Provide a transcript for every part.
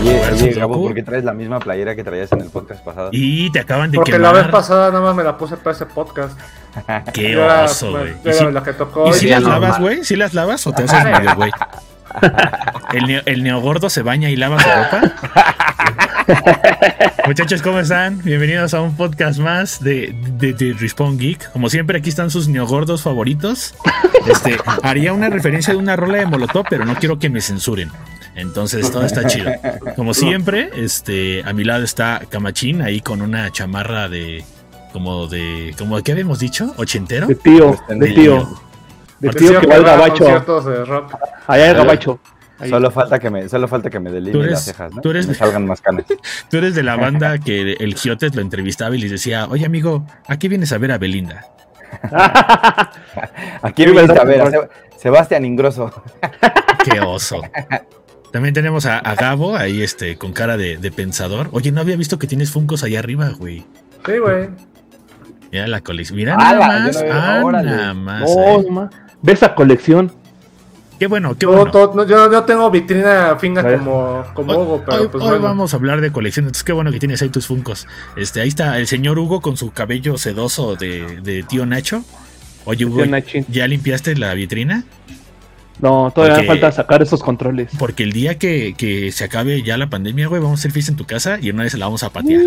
Oye, oye, Gabo, ¿por qué traes la misma playera que traías en el podcast pasado? Y te acaban de Porque quemar. la vez pasada nada más me la puse para ese podcast. Qué Era, oso, güey. ¿Y si, la que tocó. y si las normal. lavas, güey? ¿Si las lavas o te haces medio, güey? ¿El, neo, ¿El neogordo se baña y lava su ropa? Muchachos, ¿cómo están? Bienvenidos a un podcast más de, de, de Respawn Geek. Como siempre, aquí están sus neogordos favoritos. Este, haría una referencia de una rola de Molotov, pero no quiero que me censuren. Entonces, todo está chido. Como siempre, este, a mi lado está Camachín, ahí con una chamarra de. Como de. Como, ¿Qué habíamos dicho? ¿Ochentero? De tío, Pues, de de tío. De tío que va al a gabacho. Allá el gabacho. Ahí. Solo falta que me, solo falta que me Tú delineen eres- las cejas, ¿no? tú eres- Que me salgan más canas. Tú eres de la banda que el Giotes lo entrevistaba y les decía, oye amigo, ¿a qué vienes a ver a Belinda? Aquí Viva el vienes a ver a Sebastián Ingrosso. Qué oso. También tenemos a, a Gabo ahí este con cara de, de pensador. Oye, no había visto que tienes Funcos allá arriba, güey. Sí, güey. Mira la colección. Mira nada más. Ah, nada más. No. Ve esa colección. Qué bueno, qué Todo- bueno. todo- no, yo, yo tengo vitrina fina como, como Hoy, Hugo, pero hoy- pues hoy bueno. vamos a hablar de colección, entonces qué bueno que tienes ahí tus Funcos. Este, ahí está el señor Hugo con su cabello sedoso de, de tío Nacho. Oye, Hugo. ¿ya limpiaste la vitrina? No, todavía Porque- falta sacar esos controles. Porque el día que, que se acabe ya la pandemia, güey, vamos a hacer fiesta en tu casa y una vez la vamos a patear.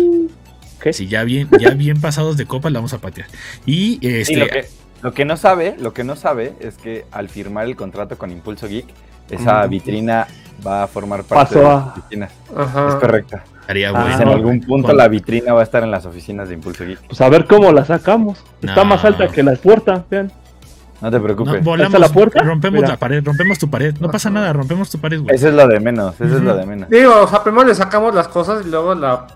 ¿Qué? Si ya bien, ya bien pasados de copa, la vamos a patear. Y este, Sí, lo, que, lo que no sabe, lo que no sabe es que al firmar el contrato con Impulso Geek, esa vitrina va a formar parte de las oficinas. Ajá. Es correcto. estaría Ah, bueno. En algún punto la vitrina va a estar en las oficinas de Impulso Geek. Pues a ver cómo la sacamos. Está No. más alta que la puerta, vean. No te preocupes. No, volamos, ¿Está la puerta? rompemos Mira. la pared, rompemos tu pared. No pasa nada, rompemos tu pared, güey. Eso es lo de menos, eso es lo de menos. Digo, o sea, primero le sacamos las cosas y luego la.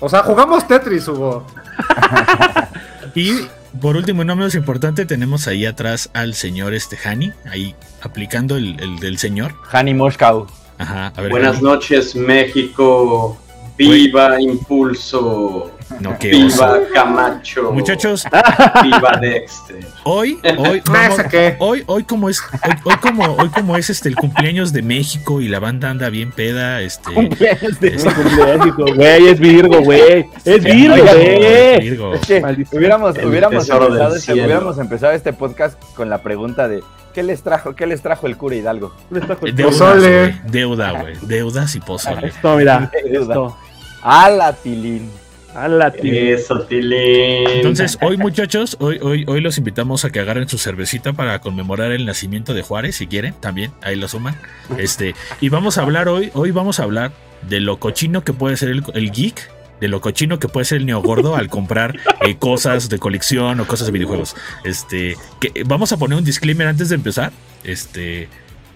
O sea, jugamos Tetris, Hugo. Y por último, y no menos importante, tenemos ahí atrás al señor este Hani, ahí aplicando el, el del señor. Hani Moscow. Ajá, a ver. Buenas Hani. noches, México. Viva Impulso. No, qué Viva oso. Camacho. Muchachos, Viva Dexter. hoy, hoy, vamos- ¿Ese qué? hoy, hoy como es, hoy, hoy como, hoy como es este el cumpleaños de México y la banda anda bien peda, este. Cumpleaños de este, Cumpleaños, Güey, es Virgo, güey. Es Virgo, güey. Virgo. Es que hubiéramos, hubiéramos, empezado este, hubiéramos empezado este podcast con la pregunta de ¿qué les trajo, qué les trajo el cura Hidalgo? Deudas, Pozole. Deuda, güey. Deudas y pozole. Esto, mira. Deuda. Esto. ¡A la tilín! A la. Eso, Tilín. Entonces, hoy muchachos, hoy, hoy, hoy los invitamos a que agarren su cervecita para conmemorar el nacimiento de Juárez, si quieren, también, ahí lo suman. Este, y vamos a hablar hoy, hoy vamos a hablar de lo cochino que puede ser el, el geek, de lo cochino que puede ser el neogordo al comprar eh, cosas de colección o cosas de videojuegos. Este, que vamos a poner un disclaimer antes de empezar. Este.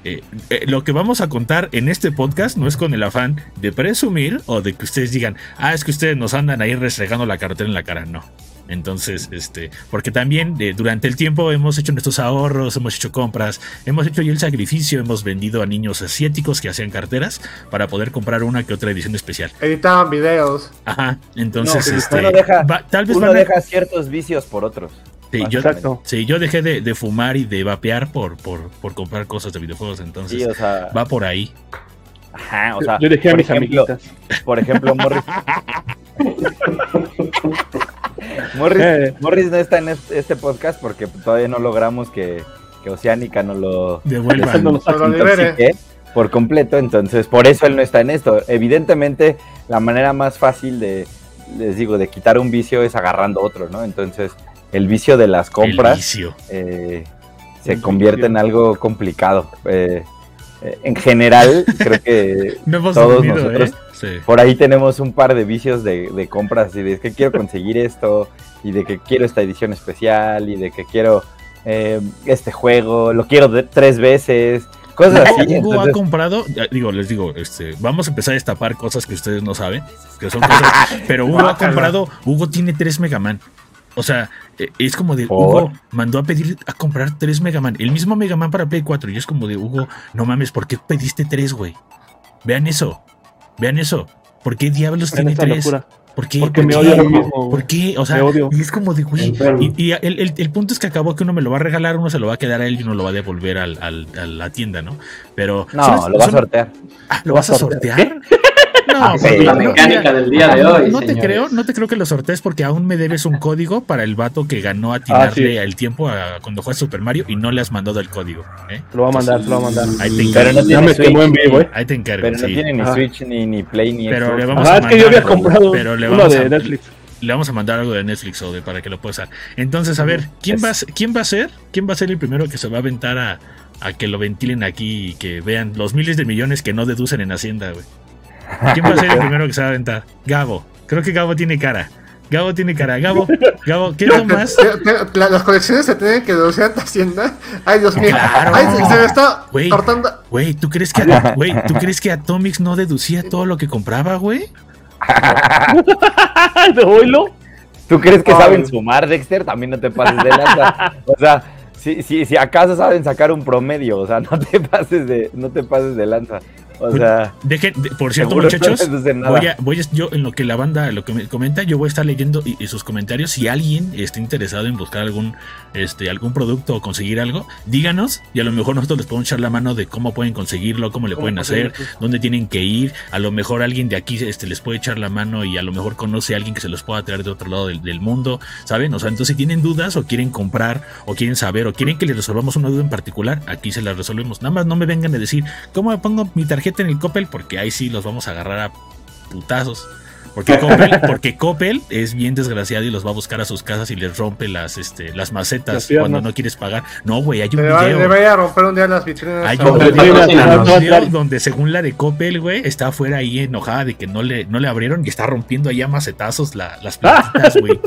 Eh, eh, lo que vamos a contar en este podcast no es con el afán de presumir o de que ustedes digan, ah, es que ustedes nos andan ahí restregando la cartera en la cara. No. Entonces, este, porque también eh, durante el tiempo hemos hecho nuestros ahorros, hemos hecho compras, hemos hecho ya el sacrificio, hemos vendido a niños asiáticos que hacían carteras para poder comprar una que otra edición especial. Editaban videos. Ajá, entonces, No, este, uno deja- va- tal vez Uno van a- deja ciertos vicios por otros. Sí, yo, Exacto. sí, yo dejé de, de fumar y de vapear por, por, por comprar cosas de videojuegos, entonces Sí, o sea, va por ahí. ajá, o sea, Yo dejé a por mis ejemplo, amiguitas. Por ejemplo, Morris. Morris, Eh. Morris no está en este, este podcast porque todavía no logramos que, que Oceánica no lo Devuelvan. No por completo, entonces por eso él no está en esto. Evidentemente, la manera más fácil de, les digo, de quitar un vicio es agarrando otro, ¿no? Entonces, el vicio de las compras eh, se convierte en algo complicado. Eh, eh, en general, creo que No hemos todos dormido, nosotros ¿eh? Sí. por ahí tenemos un par de vicios de, de compras y de que quiero conseguir esto y de que quiero esta edición especial y de que quiero eh, este juego, lo quiero de- tres veces, cosas así. Hugo ha comprado, digo, les digo, este, vamos a empezar a destapar cosas que ustedes no saben, que son cosas, pero Hugo ha comprado, Hugo tiene tres Megaman. O sea, es como de ¿Por? Hugo mandó a pedir a comprar tres Megaman, el mismo Megaman para Play 4 y es como de Hugo, no mames, ¿por qué pediste tres, güey? Vean eso. Vean eso. ¿Por qué diablos En tiene tres? locura. ¿Por qué? Porque ¿Por me qué? odio a mí mismo. ¿Por qué? O sea, Me odio. y es como de, güey. Y, y el, el- el punto es que acabó que uno me lo va a regalar, uno se lo va a quedar a él y uno lo va a devolver al, al- a la tienda, ¿no? Pero. No, son- lo va a son- sortear. Ah, ¿Lo vas a sortear? No, Sí, papi, la no, mecánica del día de hoy. No te señores. creo, no te creo que lo sortees porque aún me debes un código para el vato que ganó a tirarle sí. el tiempo a cuando juegas Super Mario y no le has mandado el código. ¿eh? Te lo va a mandar, te lo va a mandar. Ahí te Pero encargo. no Ya tiene me quemó en Switch, vivo, ni- eh. Ahí te encargo. Pero no sí. tiene ni Ajá. Switch, ni, ni Play, ni Pero Xbox. le vamos Ajá, a es que yo mandar- había comprado pero le uno vamos de a- Netflix. Le vamos a mandar algo de Netflix o de para que lo pueda usar. Entonces, a ver, ¿quién Es- va a, ser- quién va a ser? ¿Quién va a ser el primero que se va a aventar a, a que lo ventilen aquí y que vean los miles de millones que no deducen en Hacienda, güey? ¿Quién va a ser el primero que se va a aventar? Gabo. Creo que Gabo tiene cara. Gabo tiene cara. Gabo, Gabo, ¿qué es lo más? La- las colecciones se tienen que deducir ante Hacienda. Ay, Dios mío. Claro. Ay, se, se me está Güey. cortando. Güey, ¿tú crees que güey, ¿tú crees que Atomics no deducía todo lo que compraba, güey? ¿De oílo? ¿Tú crees que Ay. saben sumar, Dexter? También no te pases de lanza. O sea, si, si, si acaso saben sacar un promedio, o sea, no te pases de, no te pases de lanza. O sea, Dejen, de- por cierto, muchachos, no voy a, voy a- yo en lo que la banda lo que me comenta, yo voy a estar leyendo y, y sus comentarios. Si alguien está interesado en buscar algún, este, algún producto o conseguir algo, díganos y a lo mejor nosotros les podemos echar la mano de cómo pueden conseguirlo, cómo le ¿Cómo pueden hacer, dónde tienen que ir. A lo mejor alguien de aquí este, les puede echar la mano y a lo mejor conoce a alguien que se los pueda traer de otro lado del, del mundo, ¿saben? O sea, entonces si tienen dudas o quieren comprar o quieren saber o quieren que les resolvamos una duda en particular, aquí se la resolvemos. Nada más no me vengan a decir, ¿cómo me pongo mi tarjeta en el Coppel? Porque ahí sí los vamos a agarrar a putazos. Porque Coppel, porque Coppel es bien desgraciado y los va a buscar a sus casas y les rompe las, este, las macetas Las cuando no quieres pagar. No, güey, hay un Le va- le video. voy a romper un día las vitrinas. Hay un video, video donde según la de Coppel, güey, está afuera ahí enojada de que no le, no le abrieron y está rompiendo ahí a macetazos la- las plantitas, güey.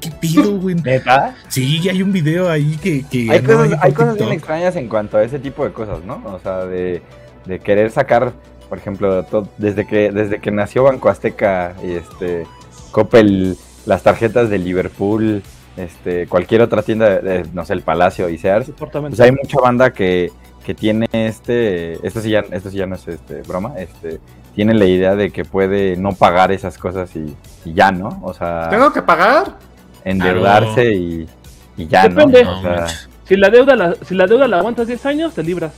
¿Qué pido, güey? ¿Neta? Sí, hay un video ahí que... que Hay cosas, hay cosas bien extrañas en cuanto a ese tipo de cosas, ¿no? O sea, de, de querer sacar, por ejemplo, desde que desde que nació Banco Azteca y este Coppel, las tarjetas de Liverpool, este cualquier otra tienda, de- de, no sé, el Palacio y Sears, pues hay mucha banda que, que tiene este, esto sí ya, esto sí ya no es este broma, este tiene la idea de que puede no pagar esas cosas y, y ya, ¿no? O sea, ¿Tengo que pagar? endeudarse y, y ya, Depende. ¿no? O sea. Si la deuda la, si la deuda la aguantas 10 años, te libras.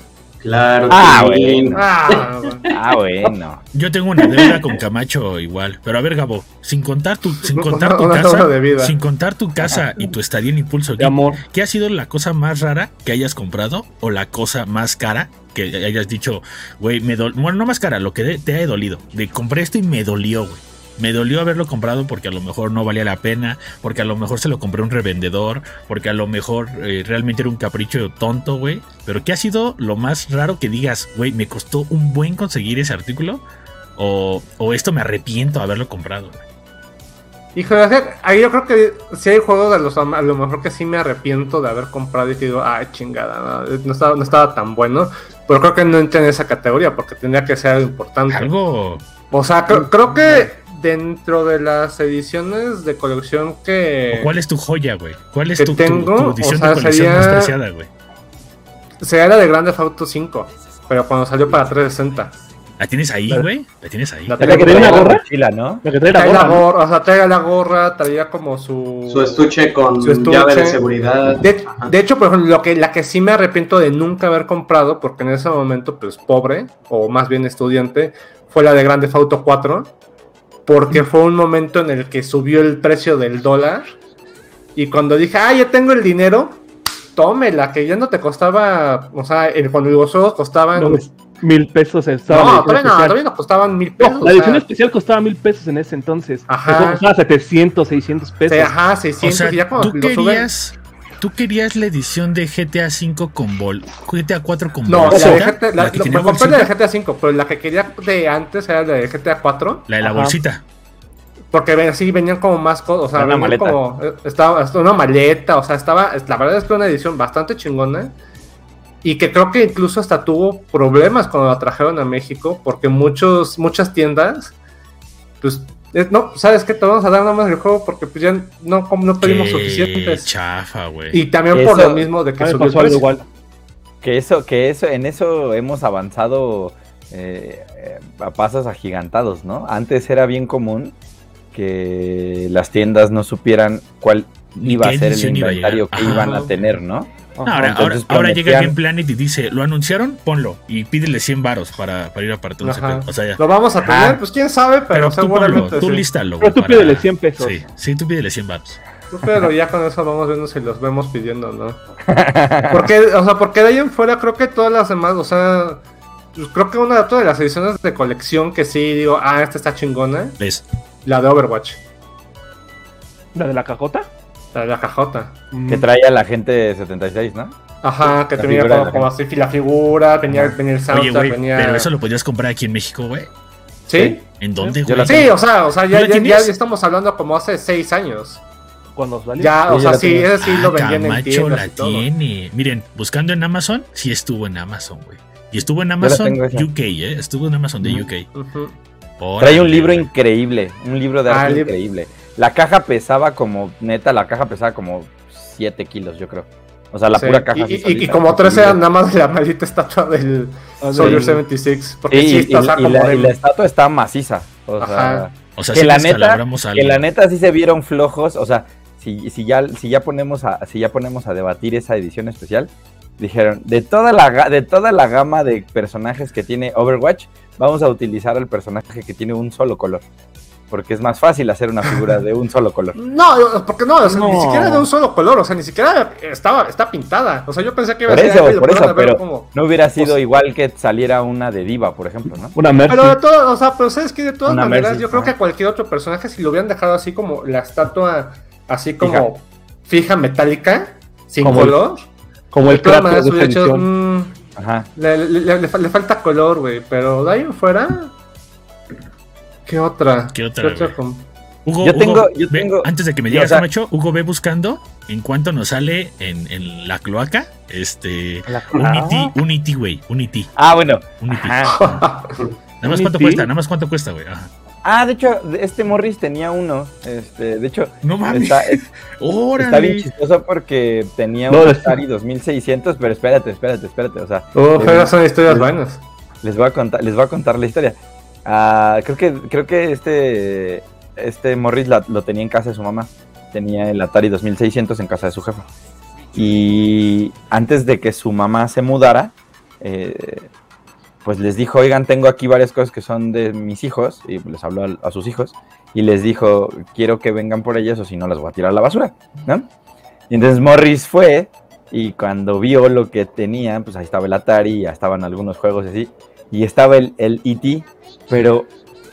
Claro. Ah, que sí. bueno. Ah, bueno. ah, bueno. Yo tengo una deuda con Camacho igual. Pero a ver, Gabo, sin contar tu, sin contar tu Una casa, de sin contar tu casa y tu estadía en impulso, De amor. ¿qué ha sido la cosa más rara que hayas comprado o la cosa más cara que hayas dicho, güey, me dolió? Bueno, no más cara, lo que te haya dolido. De compré esto y me dolió, güey. Me dolió haberlo comprado porque a lo mejor no valía la pena, porque a lo mejor se lo compré a un revendedor, porque a lo mejor eh, realmente era un capricho tonto, güey. Pero ¿qué ha sido lo más raro que digas, güey, me costó un buen conseguir ese artículo? O, o esto me arrepiento de haberlo comprado. güey? Que ahí yo creo que si hay juegos de los a lo mejor que sí me arrepiento de haber comprado y que digo, ay chingada, no, no estaba, no estaba tan bueno. Pero creo que no entra en esa categoría porque tendría que ser algo importante. Algo O sea, creo, creo que dentro de las ediciones de colección que ¿O ¿Cuál es tu joya, güey? ¿Cuál es tu, tengo, tu edición o sea, de colección más sería- preciada, güey? sería la de Grand Theft Auto 5, pero cuando salió para 360. ¿La tienes ahí, La- güey? ¿La tienes ahí? La la que ¿Trae trae una la gorra? mochila, ¿no? La que trae la la gorra. ¿no? gorra, o sea, traía la gorra, traía como su... Su estuche con Su estuche. llave de seguridad. De hecho, por ejemplo, lo que, la que sí me arrepiento de nunca haber comprado, porque en ese momento, pues pobre, o más bien estudiante, fue la de Grande Auto 4, porque fue un momento en el que subió el precio del dólar, y cuando dije, ah, ya tengo el dinero, tómela, que ya no te costaba, o sea, el- cuando los juegos costaban... No, No, pues, mil pesos estaba. edición todavía no, todavía no costaban mil No, pesos. la o edición sea, especial costaba mil pesos en ese entonces. Ajá. Eso costaba 700, 600 o pesos. sea, ajá, O 600, sea, y ya cuando tú lo suben- querías, tú querías la edición de GTA 5 con bol, GTA 4 con No, la bolsita, de GTA, la, la que lo- me compré la de GTA 5, pero la que quería de antes era la de GTA 4. la de la Ajá. bolsita. Porque ven- sí venían como más cosas, o sea, Una maleta. como eh, estaba estaba una maleta, o sea, estaba la verdad es que una edición bastante chingona y que creo que incluso hasta tuvo problemas cuando la trajeron a México porque muchos muchas tiendas pues no, sabes qué te vamos a dar nada más el juego porque pues ya no no pedimos Qué suficientes. chafa, güey. Y también Eso- por lo mismo de que subió el pasó algo precio. igual. Que eso, que eso, en eso hemos avanzado eh, eh, a pasos agigantados, ¿no? Antes era bien común que las tiendas no supieran cuál iba a ser el edición iba a inventario que iban a tener, ¿no? Ahora, ahora, ahora llega Game Planet y dice, ¿lo anunciaron? Ponlo. Y pídele 100 varos para, para ir a partir. O sea, ya. Lo vamos a tener, Ajá. pues quién sabe, pero, Pero tú ponlo, tú sí. lístalo. Pero tú pídele 100 pesos. Sí, sí, tú pídele 100 varos. Tú, Pero ya con eso vamos viendo si los vemos pidiendo, ¿no? Porque, o sea, porque de ahí en fuera creo que todas las demás, o sea, pues creo que una de las ediciones de colección que sí digo, ah, esta está chingona, ¿Ves? la de Overwatch, ¿La de la cajota? La de la cajota. Mm. Que traía la gente 76, ¿no? Ajá, que La tenía como, de como así la figura, venía, venía el Oye, soundtrack, venía... pero eso lo podías comprar aquí en México, güey. ¿Sí? ¿En dónde, güey? Sí, o sea, o sea, ya, ¿Tú la ya, ya estamos hablando como hace seis años. Cuando salió. Ya, o sea, sí, ese sí lo Ah, vendían en Camacho tiendas la y todo. tiene. Miren, buscando en Amazon, sí estuvo en Amazon, güey. Y estuvo en Amazon. UK, ¿eh? Estuvo en Amazon de. UK. Trae un libro increíble, un libro de Ah, arte libro. increíble. La caja pesaba como, neta, la caja pesaba como 7 kilos, yo creo. O sea, la Sí, pura caja. Y, como tres sí. eran nada más de la maldita estatua del Ah, Soldier sí. 76. Porque Sí, sí y, está, o sea, y como la, de- y la estatua está maciza. O Ajá. sea, O sea, que sí la neta- que la neta sí se vieron flojos. O sea, si, si, ya, si, ya ponemos a, si ya ponemos a debatir esa edición especial, dijeron, de toda, la, ga- de toda la gama de personajes que tiene Overwatch, vamos a utilizar al personaje que tiene un solo color. Porque es más fácil hacer una figura de un solo color. No, porque no, o sea, ni siquiera de un solo color, o sea, ni siquiera estaba, está pintada. O sea, yo pensé que iba Por a ser eso, "Ay, lo por eso, pero como- no hubiera sido Pues- igual que saliera una de Diva, por ejemplo, ¿no? Una Mercy. Pero de todo, o sea, pero sabes que de todas Una maneras, Mercy, yo creo que cualquier otro personaje, si lo hubieran dejado así como la estatua, así como Fija. fija, metálica, sin Como el color, como el Kratos de hecho, edición. mm, Ajá. le, le- le- le fa- le falta color, güey, pero de ahí en fuera, ¿qué otra? ¿Qué otra, güey? con- Hugo, Yo Hugo, tengo- yo ve- tengo- antes de que me digas, o sea- Camacho, Hugo ve buscando en cuánto nos sale en, en la cloaca. Este. La- Unity, Unity, güey. Unity. Ah, bueno. Unity. Ajá. Nada más cuánto cuesta, nada más cuánto cuesta, güey. Ah, de hecho, este Morris tenía uno. Este, de hecho, No mames. está, es- Órale. está bien chistoso porque tenía No, un Atari 2600, pero espérate, espérate, espérate. O sea, esas son historias les- buenas. les voy a contar, les voy a contar la historia. Ah, creo que, creo que este, este Morris la- lo tenía en casa de su mamá. Tenía el Atari 2600 en casa de su jefa. Y antes de que su mamá se mudara, eh, pues les dijo, oigan, tengo aquí varias cosas que son de mis hijos. Y les habló a, a sus hijos. Y les dijo, quiero que vengan por ellas o si no las voy a tirar a la basura. ¿no? Y entonces Morris fue y cuando vio lo que tenían, pues ahí estaba el Atari, ya estaban algunos juegos así. Y estaba el, el E.T., pero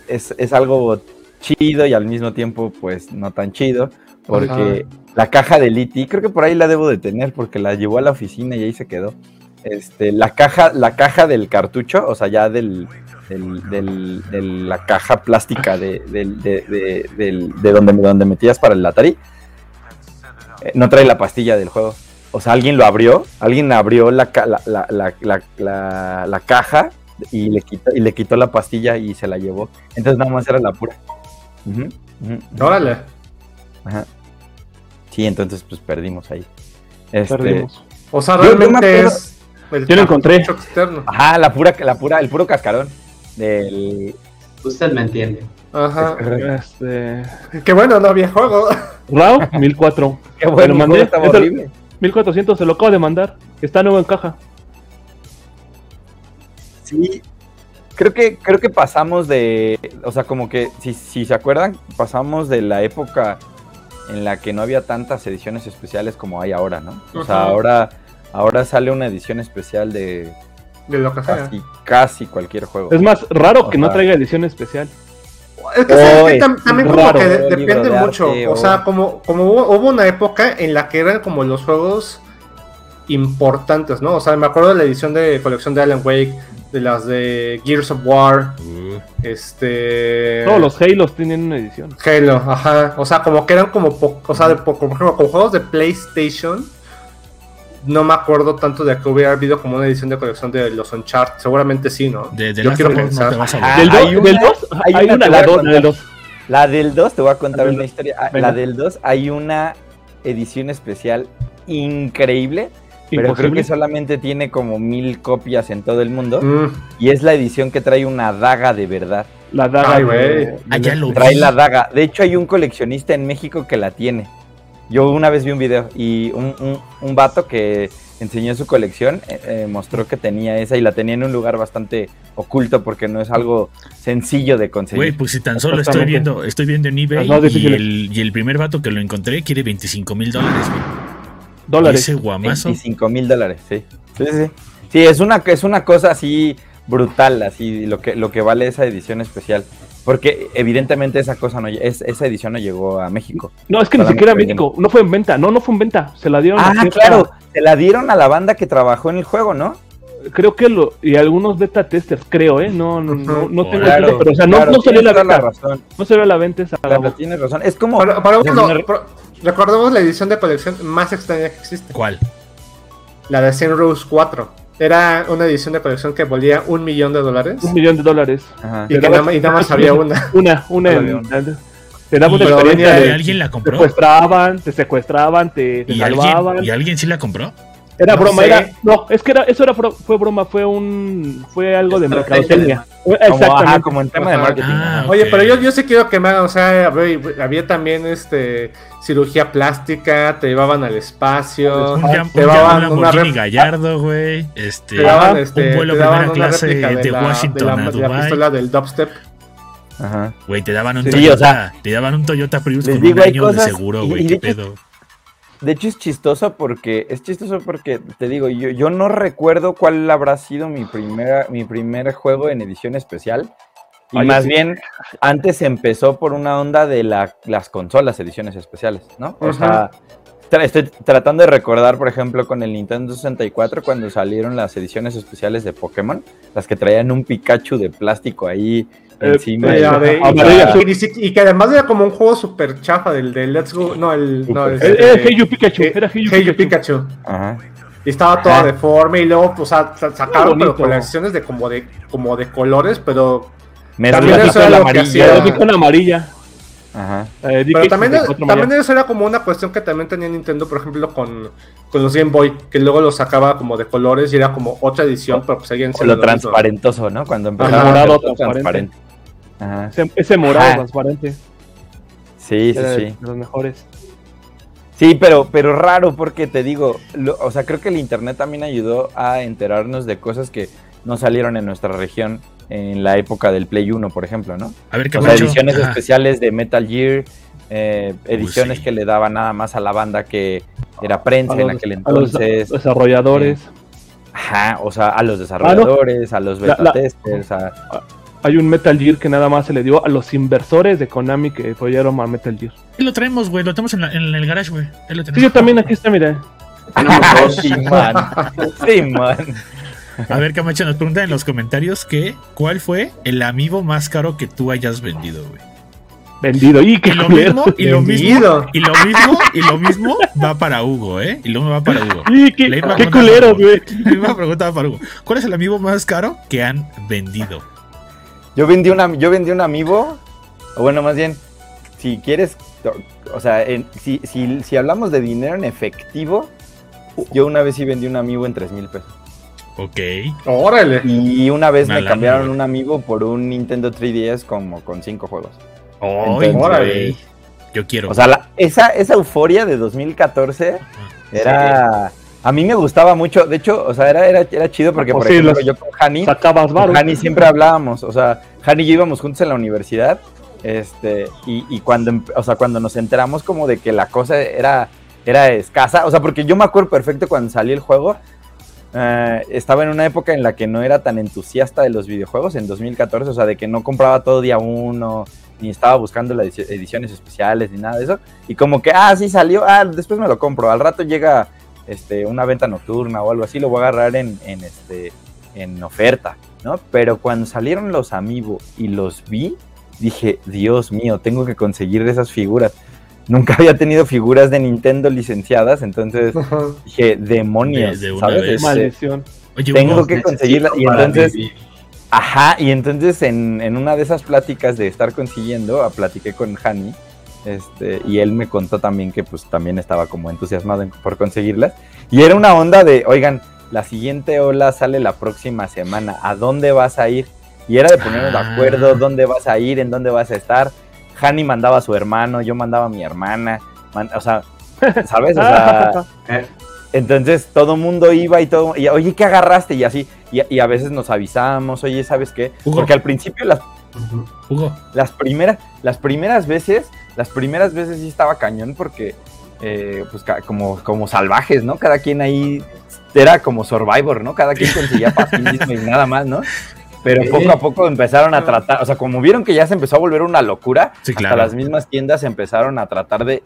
es, es algo chido y al mismo tiempo pues no tan chido. Porque la caja del E.T., creo que por ahí la debo de tener porque la llevó a la oficina y ahí se quedó. Este, la caja, la caja del cartucho, o sea, ya del, del- del- de la caja plástica de, del- de, de- de donde, donde metías para el Atari, eh, no trae la pastilla del juego. O sea, alguien lo abrió, alguien abrió la, la- la- la caja y le, quitó, y le quitó la pastilla y se la llevó. Entonces nada más era la pura. Ujú, ujú. Órale. Ajá. Sí, entonces pues perdimos ahí. Este, Perdimos. O sea, Yo- yo me realmente acuerdo- es. el Yo lo encontré. externo. Ajá, la pura, la pura, el puro cascarón. Del. Usted me entiende. Ajá. Este. Qué bueno, no había juego. Raw, 1004. Qué bueno, lo mandé. estaba Esto- horrible. 1400 se lo acabo de mandar. Está nuevo en caja. Sí. Creo que, creo que pasamos de. O sea, como que, si, si se acuerdan, pasamos de la época en la que no había tantas ediciones especiales como hay ahora, ¿no? O sea, ahora, ahora sale una edición especial de De lo que sea. casi, casi cualquier juego. Es más raro que no traiga edición especial. Es que. Tam- también como raro. que de- depende de mucho. arte, o o- sea, como, como hubo, hubo una época en la que eran como los juegos importantes, ¿no? O sea, me acuerdo de la edición de colección de Alan Wake, de las de Gears of War, Uh, este... Todos los Halos tienen una edición. Halo, ajá. O sea, como que eran como, o sea, de, po- como, como juegos de PlayStation. No me acuerdo tanto de que hubiera habido como una edición de colección de los Uncharted. Seguramente sí, ¿no? de, de Yo quiero no pensar. te vas a Ajá. volver. Del hay 2, una- del 2 hay hay una la voy a 2, contar. del 2. La del 2, te voy a contar una historia. Ah, Venga. La del 2 hay una edición especial increíble, pero creo que solamente tiene como mil copias en todo el mundo. Mm, Y es la edición que trae una daga de verdad. La daga. Ay, güey. Ah, lo Trae vi. la daga. De hecho, hay un coleccionista en México que la tiene. Yo una vez vi un video y un, un, un vato que enseñó su colección, eh, eh, mostró que tenía esa y la tenía en un lugar bastante oculto porque no es algo sencillo de conseguir. Güey, pues si tan solo estoy viendo, estoy viendo en eBay y el, y el primer vato que lo encontré quiere 25 mil dólares, güey. Dólares. Ese guamazo. 25 mil dólares, sí. Sí, sí. Sí, es una, es una cosa así brutal, así lo que, lo que vale esa edición especial. Porque evidentemente esa cosa no es, esa edición no llegó a México. No, es que ni siquiera vendieron. México. No fue en venta. No, no fue en venta. Se la dieron a Ah, cierta- claro, se la dieron a la banda que trabajó en el juego, ¿no? Creo que lo. Y algunos beta testers, creo, ¿eh? No, no, no, no tengo Claro, dato, pero o sea, no, claro, no salió la venta. razón. No salió a la venta esa. Claro, tienes razón. Es como. Para, para uno, recordemos la edición de colección más extraña que existe. ¿Cuál? La de Zen Rose 4. Era una edición de colección que valía un millón de dólares. Un millón de dólares. Ajá. Y, que nada, más- y nada más había una. Una, una. En- te daba una ¿Y, Pero experiencia de. alguien la Te compró? secuestraban, te secuestraban, te, te ¿Y salvaban. alguien, ¿Y alguien sí la compró? Era No broma, sé. era. No, es que era, eso era, fue broma, fue un. Fue algo de mercadotecnia. Como, Exactamente. ajá, como en tema de marketing. Ah. Oye, pero yo, yo sí quiero que me hagan, o sea, había, había también este cirugía plástica, te llevaban al espacio, Un, te un daban jam- una rep- Gallardo, güey. Este, te daban, un este, vuelo te daban primera una clase de, de, la, Washington de la- a de la Dubai. pistola del dubstep. Ajá. Güey, te daban un Sí, Toyota, o sea, te daban un Toyota Prius con digo, un año cosas- de seguro, güey. ¿Qué pedo? De hecho es chistoso porque es chistoso porque te digo, yo, yo no recuerdo cuál habrá sido mi primera mi primer juego en edición especial. Y más sí. bien antes empezó por una onda de la- las consolas ediciones especiales, ¿no? O sea, tra- estoy tratando de recordar, por ejemplo, con el Nintendo 64 cuando salieron las ediciones especiales de Pokémon, las que traían un Pikachu de plástico ahí Eh, encima. eh, y- que además era como un juego super chafa del de Let's Go, no, el... No, el Eh, eh, Hey You Pikachu, eh, era Hey You Hey You Pikachu. Pikachu. Ajá. Y estaba toda Ajá. deforme y luego, pues, sa- sa- sacaron pero bonito. colecciones de como de como de colores, pero Me También eso la era lo que amarilla. hacía- con amarilla. Ajá. Eh, Pero también, 64 también eso era como una cuestión que también tenía Nintendo, por ejemplo, con, con los Game Boy, que luego los sacaba como de colores y era como otra edición, pero pues seguían siendo lo lo mismo. transparentoso, ¿no? Cuando Ajá. empezaba a Morado todo transparente. Ajá. Ese, ese morado Ajá. transparente. Sí, sí, era sí. de los mejores. Sí, pero, pero raro porque te digo, lo- o sea, creo que el internet también ayudó a enterarnos de cosas que no salieron en nuestra región en la época del Play 1, por ejemplo, ¿no? A ver, ¿qué O sea, ediciones Ajá. especiales de Metal Gear, eh, ediciones sí. que le daban nada más a la banda que era prensa en aquel a los entonces. desarrolladores. Ajá, o sea, a los desarrolladores, a los beta la- testers, a... Hay un Metal Gear que nada más se le dio a los inversores de Konami que apoyaron a Metal Gear. Ahí lo traemos, güey. Lo tenemos en, la- en el garage, güey. Sí, yo también aquí está, mira. Tenemos dos. Sí, man. Sí, man. A ver, Camacho, nos preguntan en los comentarios que ¿cuál fue el amiibo más caro que tú hayas vendido, güey? Vendido. Y lo culero. mismo, y lo mismo, y lo mismo, y lo mismo va para Hugo, ¿eh? Y lo mismo va para Hugo. Y qué, algo. güey. La misma pregunta va para Hugo. ¿Cuál es el amiibo más caro que han vendido? Yo vendí una, yo vendí un amiibo, o bueno, más bien, si quieres, o sea, en- si, si, si hablamos de dinero en efectivo, yo una vez sí vendí un amiibo en 3 mil pesos. Ok. Órale. Y una vez me cambiaron un amiibo por un Nintendo 3DS como con 5 juegos. Ay, Entonces, güey. Yo quiero. O sea, la- esa, esa euforia de 2014 era... A mí me gustaba mucho, de hecho, o sea, era, era, era chido porque, por ejemplo, yo con Hani, Sacabas Con. Hani siempre hablábamos, o sea, Hani y yo íbamos juntos en la universidad, este, y, y cuando, em- o sea, cuando nos enteramos como de que la cosa era, era escasa, o sea, porque yo me acuerdo perfecto cuando salió el juego, eh, estaba en una época en la que no era tan entusiasta de los videojuegos, en 2014, o sea, de que no compraba todo día uno, ni estaba buscando las edici- ediciones especiales, ni nada de eso, y como que, ah, sí salió, ah, después me lo compro, al rato llega este, una venta nocturna o algo así, lo voy a agarrar en, este, en oferta, ¿no? Pero cuando salieron los Amiibo y los vi, dije, Dios mío, tengo que conseguir esas figuras. Nunca había tenido figuras de Nintendo licenciadas, entonces Ajá. dije, demonios, De- de una ¿sabes? vez. Maldición. Oye, tengo que conseguirla y entonces, vivir. ajá, y entonces en, en una de esas pláticas de estar consiguiendo, ah, platiqué con Hani, este, y él me contó también que pues también estaba como entusiasmado en- por conseguirlas, y era una onda de, oigan, la siguiente ola sale la próxima semana, ¿a dónde vas a ir? Y era de ponernos de Ah. acuerdo, dónde vas a ir, en dónde vas a estar. Hani mandaba a su hermano, yo mandaba a mi hermana, man- o sea, ¿sabes? O sea, Eh, Entonces todo mundo iba y todo, y, oye, ¿qué agarraste? Y así, y, y a veces nos avisamos, oye, ¿sabes qué? Hugo. Porque al principio las, Ujú. Hugo, las primeras, las primeras veces, las primeras veces sí estaba cañón porque, eh, pues como, como salvajes, ¿no? Cada quien ahí era como Survivor, ¿no? Cada quien conseguía para sí mismo y nada más, ¿no? Pero poco a poco empezaron a tratar, o sea, como vieron que ya se empezó a volver una locura, Sí, hasta las mismas tiendas empezaron a tratar de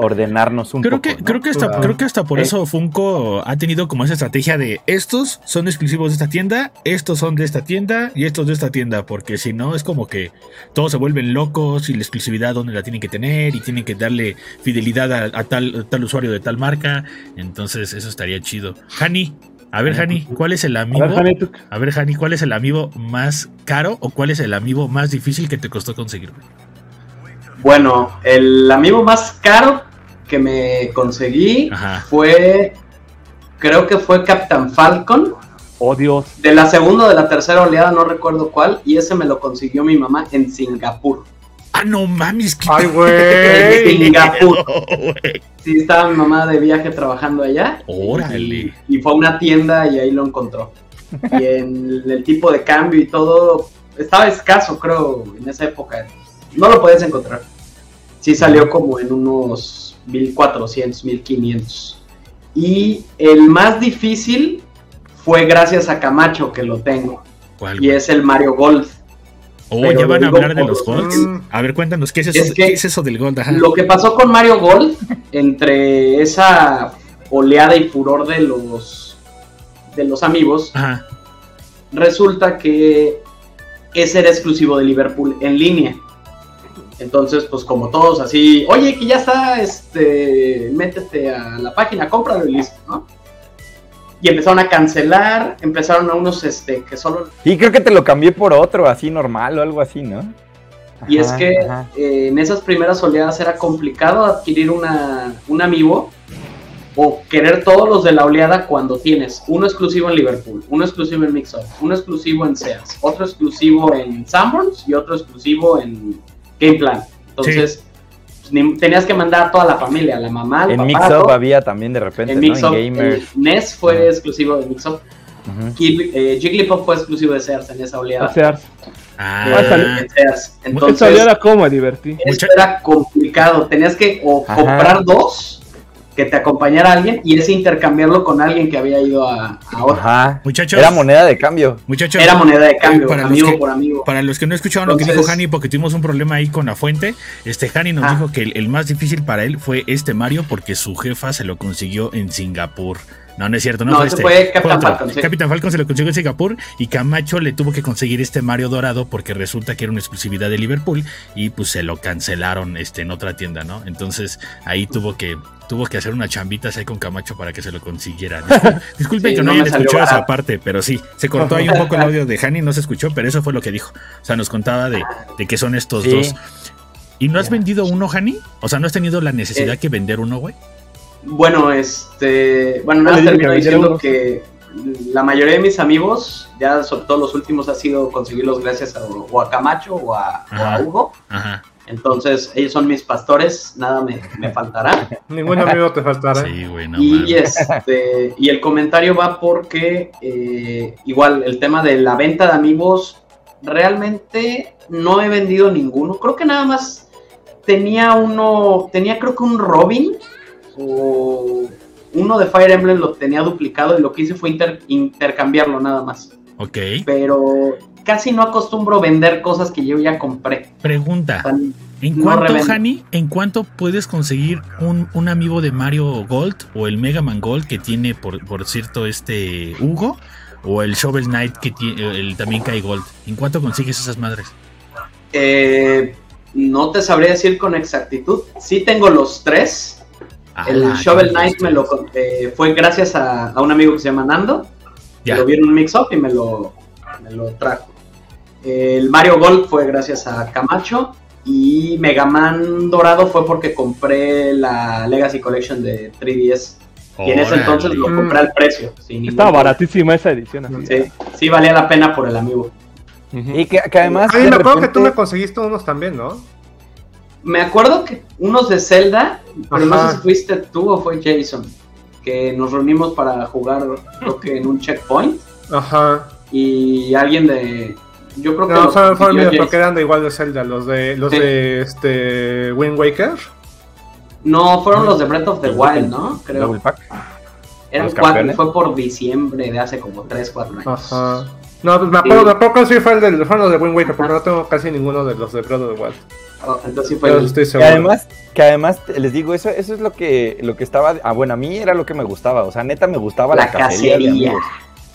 ordenarnos un creo poco. que, ¿no? creo que hasta, Claro. creo que hasta por Eh. eso Funko ha tenido como esa estrategia de estos son exclusivos de esta tienda, estos son de esta tienda y estos de esta tienda, porque si no es como que todos se vuelven locos y la exclusividad donde la tienen que tener y tienen que darle fidelidad a, a tal, a tal usuario de tal marca, entonces eso estaría chido. Hani, a ver Hani, ¿cuál es el amigo? Jani, A ver Hani, ¿cuál es el amigo más caro o cuál es el amigo más difícil que te costó conseguir? Bueno, el amigo más caro que me conseguí Ajá. fue, creo que fue Captain Falcon, Oh, Dios. de la segunda o de la tercera oleada, no recuerdo cuál, y ese me lo consiguió mi mamá en Singapur. Ah, no mames, qué Ay, En güey. Sí, estaba mi mamá de viaje trabajando allá. Órale. Y, y fue a una tienda y ahí lo encontró. Y en el tipo de cambio y todo, estaba escaso, creo, en esa época. No lo podías encontrar. Sí salió como en unos 1400, 1500. Y el más difícil fue gracias a Camacho que lo tengo. ¿Cuál, Y es el Mario Golf. Oh, ya van a hablar de los Golds. A ver, cuéntanos, ¿qué es eso, Es que- ¿qué es eso del Gold? Ajá. Lo que pasó con Mario Golf, entre esa oleada y furor de los, de los amigos, Ajá. resulta que ese era exclusivo de Liverpool en línea. Entonces, pues como todos así, oye, que ya está, este, métete a la página, cómpralo y listo, ¿no? Y empezaron a cancelar, empezaron a unos, este, que solo... Y creo que te lo cambié por otro, así normal o algo así, ¿no? Y es que eh, en esas primeras oleadas era complicado adquirir una, un amigo o querer todos los de la oleada cuando tienes uno exclusivo en Liverpool, uno exclusivo en Mixup, uno exclusivo en Sears, otro exclusivo en Sanborns y otro exclusivo en Gameplan. Entonces, pues, ni- tenías que mandar a toda la familia, a la mamá, al En papá, Mixup todo. había también de repente, en ¿no? En Gamers. el NES fue exclusivo de Mixup. Gib- eh, Jigglypuff fue exclusivo de Sears en esa oleada. O sea, Ah, Eh, en Sears. esa Entonces, era como me divertí. Esto Mucha- era complicado. Tenías que o comprar dos, que te acompañara alguien, y ese intercambiarlo con alguien que había ido a, a otro. Ajá. muchachos, Era moneda de cambio. muchachos, Era moneda de cambio, Para los amigo que- por amigo. para los que no escucharon lo que dijo Hani, porque tuvimos un problema ahí con la fuente, este Hani nos Ah. dijo que el, el más difícil para él fue este Mario porque su jefa se lo consiguió en Singapur. No, no es cierto, no, No, fue este. fue otro. Falcon, sí. Capitán Falcon se lo consiguió en Singapur y Camacho le tuvo que conseguir este Mario dorado porque resulta que era una exclusividad de Liverpool y pues se lo cancelaron este, en otra tienda, ¿no? Entonces ahí tuvo que tuvo que hacer una chambita ahí con Camacho para que se lo consiguiera. Discul- Disculpen Sí, que no, no hayan escuchado esa parte, pero sí, se cortó ahí un poco el audio de Hani, no se escuchó, pero eso fue lo que dijo. O sea, nos contaba de, de que son estos Sí. dos. ¿Y no has vendido uno, Hani? O sea, ¿no has tenido la necesidad Eh. que vender uno, güey? Bueno, este. Bueno, Ah, nada, dije termino que diciendo que la mayoría de mis amigos, ya sobre todo los últimos, ha sido conseguirlos gracias a, o a Camacho o a, o a Ajá. Hugo. Ajá. Entonces, ellos son mis pastores, nada me, me faltará. Ningún amigo te faltará. Sí, güey, no y, este, y el comentario va porque eh, igual el tema de la venta de amigos, realmente no he vendido ninguno. Creo que nada más tenía uno, tenía creo que un Robin o uno de Fire Emblem lo tenía duplicado y lo que hice fue inter- intercambiarlo nada más. Ok. Pero casi no acostumbro vender cosas que yo ya compré. Pregunta. ¿En No cuánto, revendo. Hani, en cuánto puedes conseguir un, un amigo de Mario Gold o el Mega Man Gold que tiene, por, por cierto, este Hugo? O el Shovel Knight que tiene, el también cae Gold. ¿En cuánto consigues esas madres? eh, no te sabría decir con exactitud. Sí tengo los tres. El Shovel Knight me lo eh, fue gracias a, a un amigo que se llama Nando. que Ya. Lo vi en un mix-up y me lo, me lo trajo. El Mario Gold fue gracias a Camacho. Y Mega Man Dorado fue porque compré la Legacy Collection de 3DS. Y en ese entonces lo compré al precio. sin Estaba baratísima esa edición. Así. Sí, sí valía la pena por el amigo. Y que, que además. Ay, me acuerdo que tú repente- me conseguiste unos también, ¿no? Me acuerdo que unos de Zelda, pero no Ajá. sé si fuiste tú o fue Jason, que nos reunimos para jugar, creo que en un checkpoint, Ajá. y alguien de... Yo creo que... No, fueron, consiguió míos, porque eran de igual de Zelda, los de los Sí. de este Wind Waker. No, fueron los de Breath of the Wild, ¿no? Creo. Double pack. Eran cuatro, fue por diciembre de hace como 3, 4 años. Ajá. No, pues me acuerdo, Sí. me acuerdo que sí fue el de, fueron los de Wind Waker, porque no tengo casi ninguno de los de Breath of the Wild. Oh, entonces fue Que además, que además les digo, eso, eso es lo que, lo que estaba. Ah, bueno, a mí era lo que me gustaba. O sea, neta me gustaba la, la cacería. de cacería. amigos.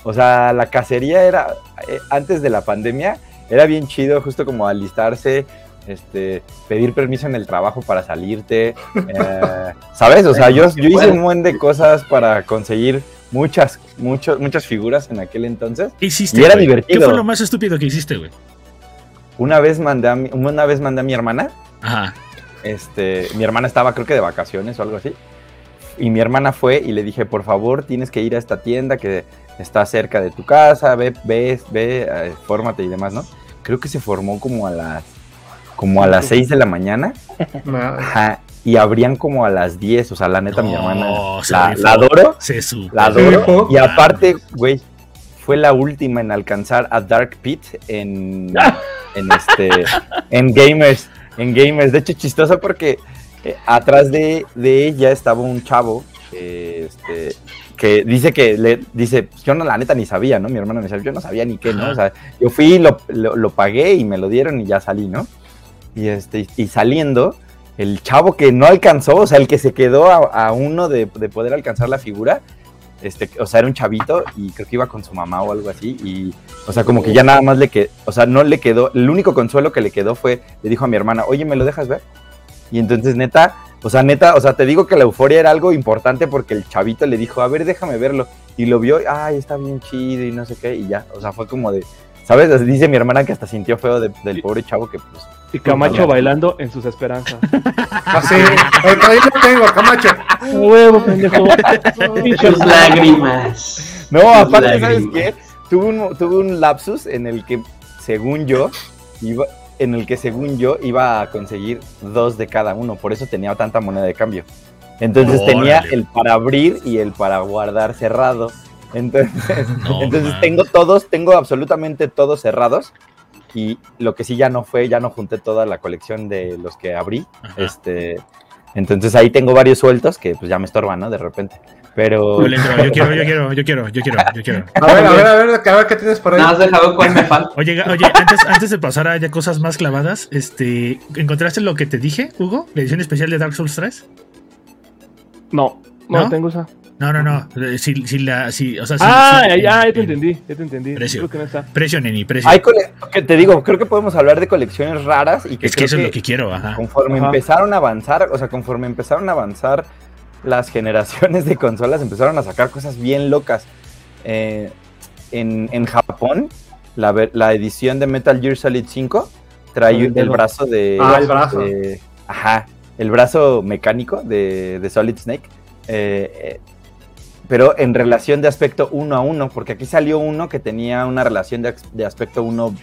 O sea, la cacería era, eh, antes de la pandemia, era bien chido, justo como alistarse, este, pedir permiso en el trabajo para salirte, eh, ¿sabes? O sea, yo, yo hice un buen de cosas para conseguir muchas, muchos, muchas figuras en aquel entonces. ¿Qué hiciste? Y era güey? divertido. ¿Qué fue lo más estúpido que hiciste, güey? Una vez mandé a mi, una vez mandé a mi hermana, Ajá. este, mi hermana estaba creo que de vacaciones o algo así, y mi hermana fue y le dije, por favor, tienes que ir a esta tienda que está cerca de tu casa, ve, ve, ve, eh, fórmate y demás, ¿no? Creo que se formó como a las, como a las 6 de la mañana, Ma- ajá, y abrían como a las 10, o sea, la neta, mi hermana, se la, la adoro, Se la adoro, y aparte, güey, fue la última en alcanzar a Dark Pit en, en este, en Gamers, en Gamers. De hecho, chistoso porque eh, atrás de, de ella estaba un chavo que, este, que dice que le dice, yo no la neta ni sabía, ¿no? Mi hermano me decía, yo no sabía ni qué, ¿no? Ajá. O sea, yo fui, lo, lo, lo pagué y me lo dieron y ya salí, ¿no? Y este, y saliendo, el chavo que no alcanzó, o sea, el que se quedó a, a uno de, de poder alcanzar la figura, este, o sea, era un chavito y creo que iba con su mamá o algo así y, o sea, como que ya nada más le quedó, o sea, no le quedó, el único consuelo que le quedó fue, le dijo a mi hermana, oye, ¿me lo dejas ver? Y entonces, neta, o sea, neta, o sea, te digo que la euforia era algo importante porque el chavito le dijo, a ver, déjame verlo. Y lo vio, ay, está bien chido y no sé qué, y ya, o sea, fue como de, ¿sabes? Dice mi hermana que hasta sintió feo de- del pobre chavo que, pues, Y Camacho bailando en sus esperanzas. Así, ahorita ahí lo tengo, Camacho. Huevo, pendejo. Sus lágrimas. No, Sus aparte, ¿sabes qué? Tuve un, tuve un lapsus en el que, según yo, iba, en el que según yo iba a conseguir dos de cada uno, por eso tenía tanta moneda de cambio. Entonces Órale. tenía el para abrir y el para guardar cerrado. Entonces, No, entonces man. tengo todos, tengo absolutamente todos cerrados. Y lo que sí ya no fue, ya no junté toda la colección de los que abrí. Ajá. Este, entonces ahí tengo varios sueltos que pues ya me estorban, ¿no? De repente. Pero Yo quiero, yo quiero, yo quiero, yo quiero, yo quiero. A ver, a ver, a ver, a ver qué tienes por ahí. Nada más deja ver cuál me falta. Oye, oye, antes, antes de pasar a ya cosas más clavadas, este, ¿encontraste lo que te dije, Hugo? La edición especial de Dark Souls 3? No, no, ¿No? tengo esa. No, no, no. eh, Si, si la, si, o sea, si- ah, si- ya, ya, te en- entendí, ya te entendí. Precio. Creo que no está. Precio, neni, precio. hay que te digo, creo que podemos hablar de colecciones raras y que es que eso es lo que quiero, ajá. conforme Ajá. empezaron a avanzar, o sea, conforme empezaron a avanzar las generaciones de consolas, empezaron a sacar cosas bien locas. Eh, en, en Japón, la, la edición de Metal Gear Solid 5 trae El brazo de... Ah, el brazo. de- ajá, el brazo mecánico de, de Solid Snake. eh, eh, pero en relación de aspecto uno a uno, porque aquí salió uno que tenía una relación de, de aspecto 1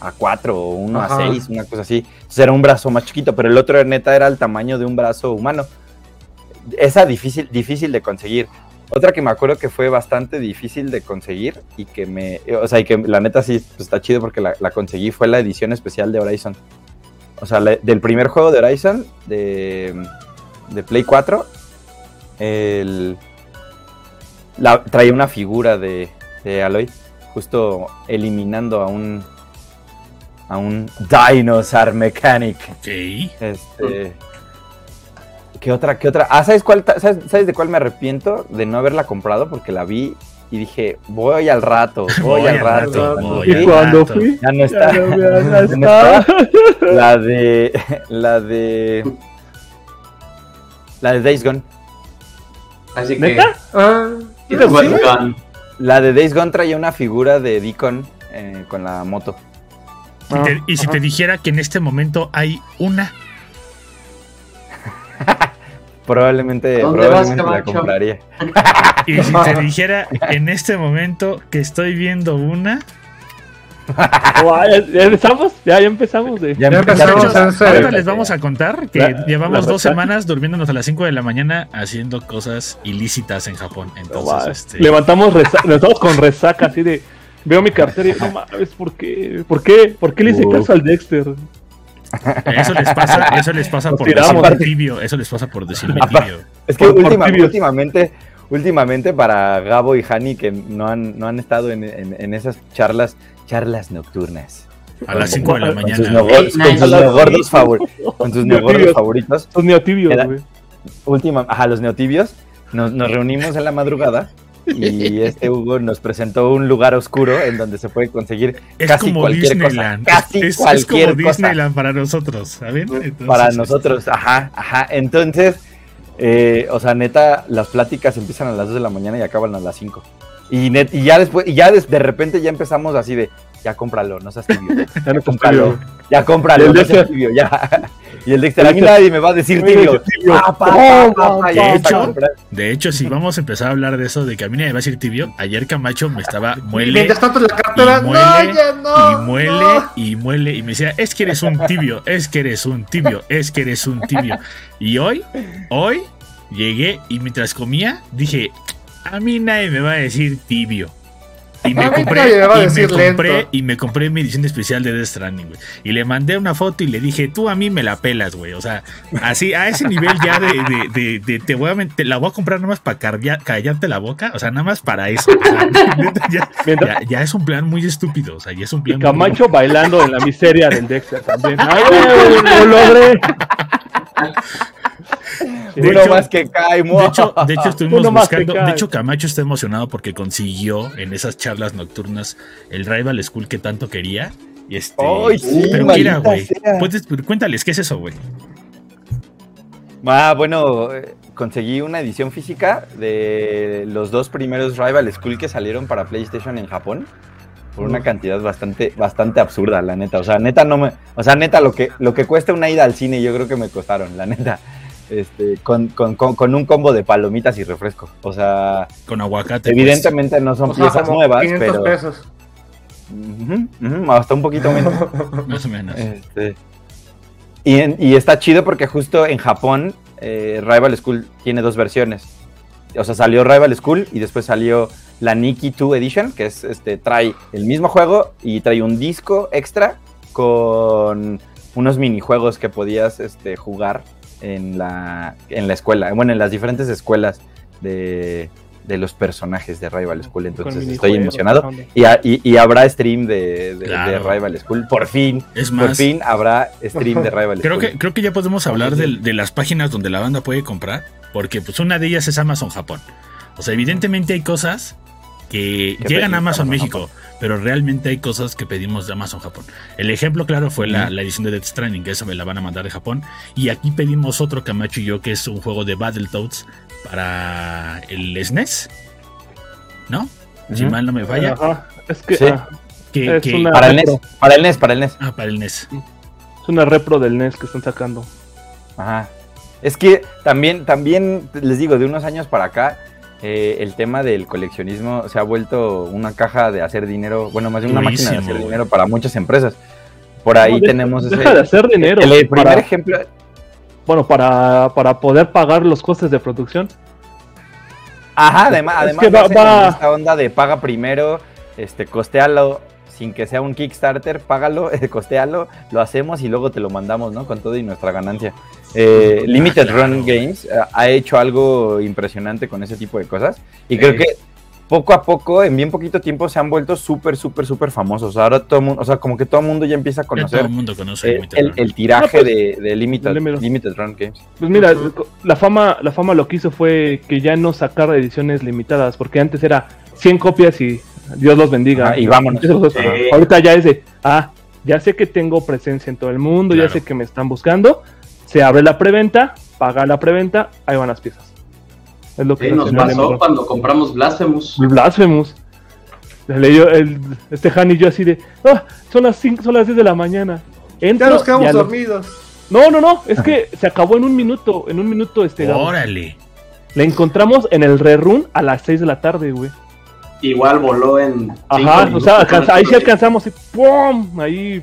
a 4 o 1 a Ajá. 6, una cosa así. Entonces era un brazo más chiquito, pero el otro neta era el tamaño de un brazo humano. Esa difícil, difícil de conseguir. Otra que me acuerdo que fue bastante difícil de conseguir y que me, o sea, y que la neta sí pues, está chido porque la, la conseguí fue la edición especial de Horizon. O sea, la- del primer juego de Horizon de, de Play 4, el, la, traía una figura de, de Aloy, justo eliminando a un a un Dinosaur Mechanic. Ok. Este. ¿Qué otra? ¿Qué otra? Ah, ¿sabes cuál? ¿Sabes, sabes de cuál me arrepiento? De no haberla comprado porque la vi y dije, voy al rato, voy, al rato. voy Y cuando fui, Ya no está. ya no, ya no Ya no está. está. La de. La de. La de Days Gone. Así que. ¿Neta? Ah, Done. La de Days Gone traía una figura de Deacon eh, con la moto. Y, te- y si Ajá. te dijera que en este momento hay una, Probablemente, ¿Dónde vas, probablemente la compraría. y si te dijera en este momento que estoy viendo una, Oh, ¿Ya, empezamos? Ya, ya empezamos. De... Ya empezamos. les vamos a contar que La- llevamos la dos semanas durmiéndonos a las 5 de la mañana haciendo cosas ilícitas en Japón. Entonces, este, Levantamos con resaca así de. Veo mi cartera y no mames, ¿por qué? ¿Por qué? ¿Por qué le hice caso al Dexter? eso les pasa, eso les pasa Nos por decirme tibio, eso les pasa por decirme tibio. Es que Por- última- últimamente, últimamente para Gabo y Hani que no han, no han estado en, en- en esas charlas, charlas nocturnas. A las 5 de la Con sus, mañana. con sus neogordos favor- con sus neogordos favoritos. Son neotibios, güey. Última, ajá, los neotibios. Nos, nos reunimos en la madrugada y este Hugo nos presentó un lugar oscuro en donde se puede conseguir Es casi como cualquier Disneyland. cosa. Casi es, es cualquier como cosa. Disneyland para nosotros, ¿saben? Entonces, para este, nosotros, ajá, ajá. Entonces, eh, o sea, neta, las pláticas empiezan a las 2 de la mañana y acaban a las 5. Y, net- y ya después, y ya de repente ya empezamos así de, ya cómpralo, no seas tibio, Ya no cómpralo, ya cómpralo, Y el no seas tibio, ya. Y el Dexter, El a mí nadie me va a decir tibio. tibio. Pa, pa, pa, pa, de hecho, comprado. De hecho, si vamos a empezar a hablar de eso, de que a mí nadie me va a decir tibio, ayer Camacho me estaba muele mientras tanto la cartera, y no, muele, ya no. y muele no. y muele y me decía, es que eres un tibio, es que eres un tibio, es que eres un tibio. Y hoy, hoy llegué y mientras comía dije, a mí nadie me va a decir tibio. Y me compré, me y me compré, y me compré mi edición especial de Death Stranding, güey. Y le mandé una foto y le dije, tú a mí me la pelas, güey. O sea, así, a ese nivel ya de, de, de- de- te voy a, te la voy a comprar nada más para callarte la boca. O sea, nada más para eso. O sea, neta, ya, Mientras- ya- ya es un plan muy estúpido. O sea, ya es un Y plan muy- Camacho bailando en la miseria del Dexter también. ¡Ay, güey, lo logré! De Uno hecho- más que cae, De hecho, de hecho estuvimos Uno más que buscando. De hecho, Camacho está emocionado porque consiguió en esas charlas nocturnas el Rival School que tanto quería. Y este. ¡Ay, sí, pero mira, güey. Cuéntales, ¿qué es eso, güey? Ah, bueno, eh, conseguí una edición física de los dos primeros Rival School que salieron para PlayStation en Japón. Por una cantidad bastante, bastante absurda, la neta. O sea, neta no me. O sea, neta, lo que, lo que cuesta una ida al cine, yo creo que me costaron, la neta. Este, con, con, con, con un combo de palomitas y refresco. O sea, Con aguacate. evidentemente no son O sea, piezas como nuevas, 500 pero. pesos. Ujú, ujú, hasta un poquito menos. pues, más o menos. Este, y, en- y está chido porque justo en Japón eh, Rival School tiene dos versiones. O sea, salió Rival School y después salió la Nikki 2 Edition, que es este trae el mismo juego y trae un disco extra con unos minijuegos que podías este, jugar en la, en la escuela, bueno, en las diferentes escuelas de, de los personajes de Rival School. Entonces estoy emocionado. Y, y- y habrá stream de, de- de Claro. Rival School. Por fin, Es por más, fin habrá stream de Rival creo School. que, creo que ya podemos hablar de, de las páginas donde la banda puede comprar. Porque pues una de ellas es Amazon Japón. O sea, evidentemente hay cosas que llegan a Amazon México, pero realmente hay cosas que pedimos de Amazon Japón. El ejemplo claro fue la, la edición de Death Stranding, que esa me la van a mandar de Japón. Y aquí pedimos otro Camacho y yo, que es un juego de Battletoads para el SNES. ¿No? Si mal no me falla. Es que Sí. ah, Que, Es que- una- Para el. NES, para el NES, para el NES. Ah, para el NES. es una repro del NES que están sacando. Ajá. Es que también, también les digo, de unos años para acá, eh, el tema del coleccionismo se ha vuelto una caja de hacer dinero, bueno, más bien una máquina de hacer güey. dinero para muchas empresas. Por ahí No, deja- tenemos ese. Deja de hacer dinero. el, el primer para- ejemplo. bueno, para, para poder pagar los costes de producción. Ajá, además, Es además que va- esta onda de paga primero, este, costealo sin que sea un Kickstarter, págalo, eh, costealo, lo hacemos y luego te lo mandamos, ¿no? Con todo y nuestra ganancia. Eh, Limited claro. Run Games eh, ha hecho algo impresionante con ese tipo de cosas y creo que poco a poco, en bien poquito tiempo, se han vuelto súper, súper, súper famosos. Ahora todo el mundo, o sea, como que todo el mundo ya empieza a Ya todo conocer el mundo conoce eh, Limited el, Run. el tiraje No, pues, de, de Limited, Limited- Run Games. Pues mira, la fama, la fama lo que hizo fue que ya no sacara ediciones limitadas, porque antes era 100 copias y Dios los bendiga. Ajá, y vámonos. Sí. Ahorita ya es de, ah, ya sé que tengo presencia en todo el mundo, Claro. ya sé que me están buscando, se abre la preventa, paga la preventa, ahí van las piezas. Es lo que Sí, nos pasó cuando compramos Blasphemous. Blasphemous. Le leyó el, este Han y yo así de, ah, son las 5, son las 10 de la mañana. Entro, Ya nos quedamos ya lo- dormidos. No, no, no, es que se acabó en un minuto, en un minuto este. Órale. La encontramos en el rerun a las 6 de la tarde, güey. Igual voló en. Ajá, o sea, alcanza- ahí sí alcanzamos y ¡pum! Ahí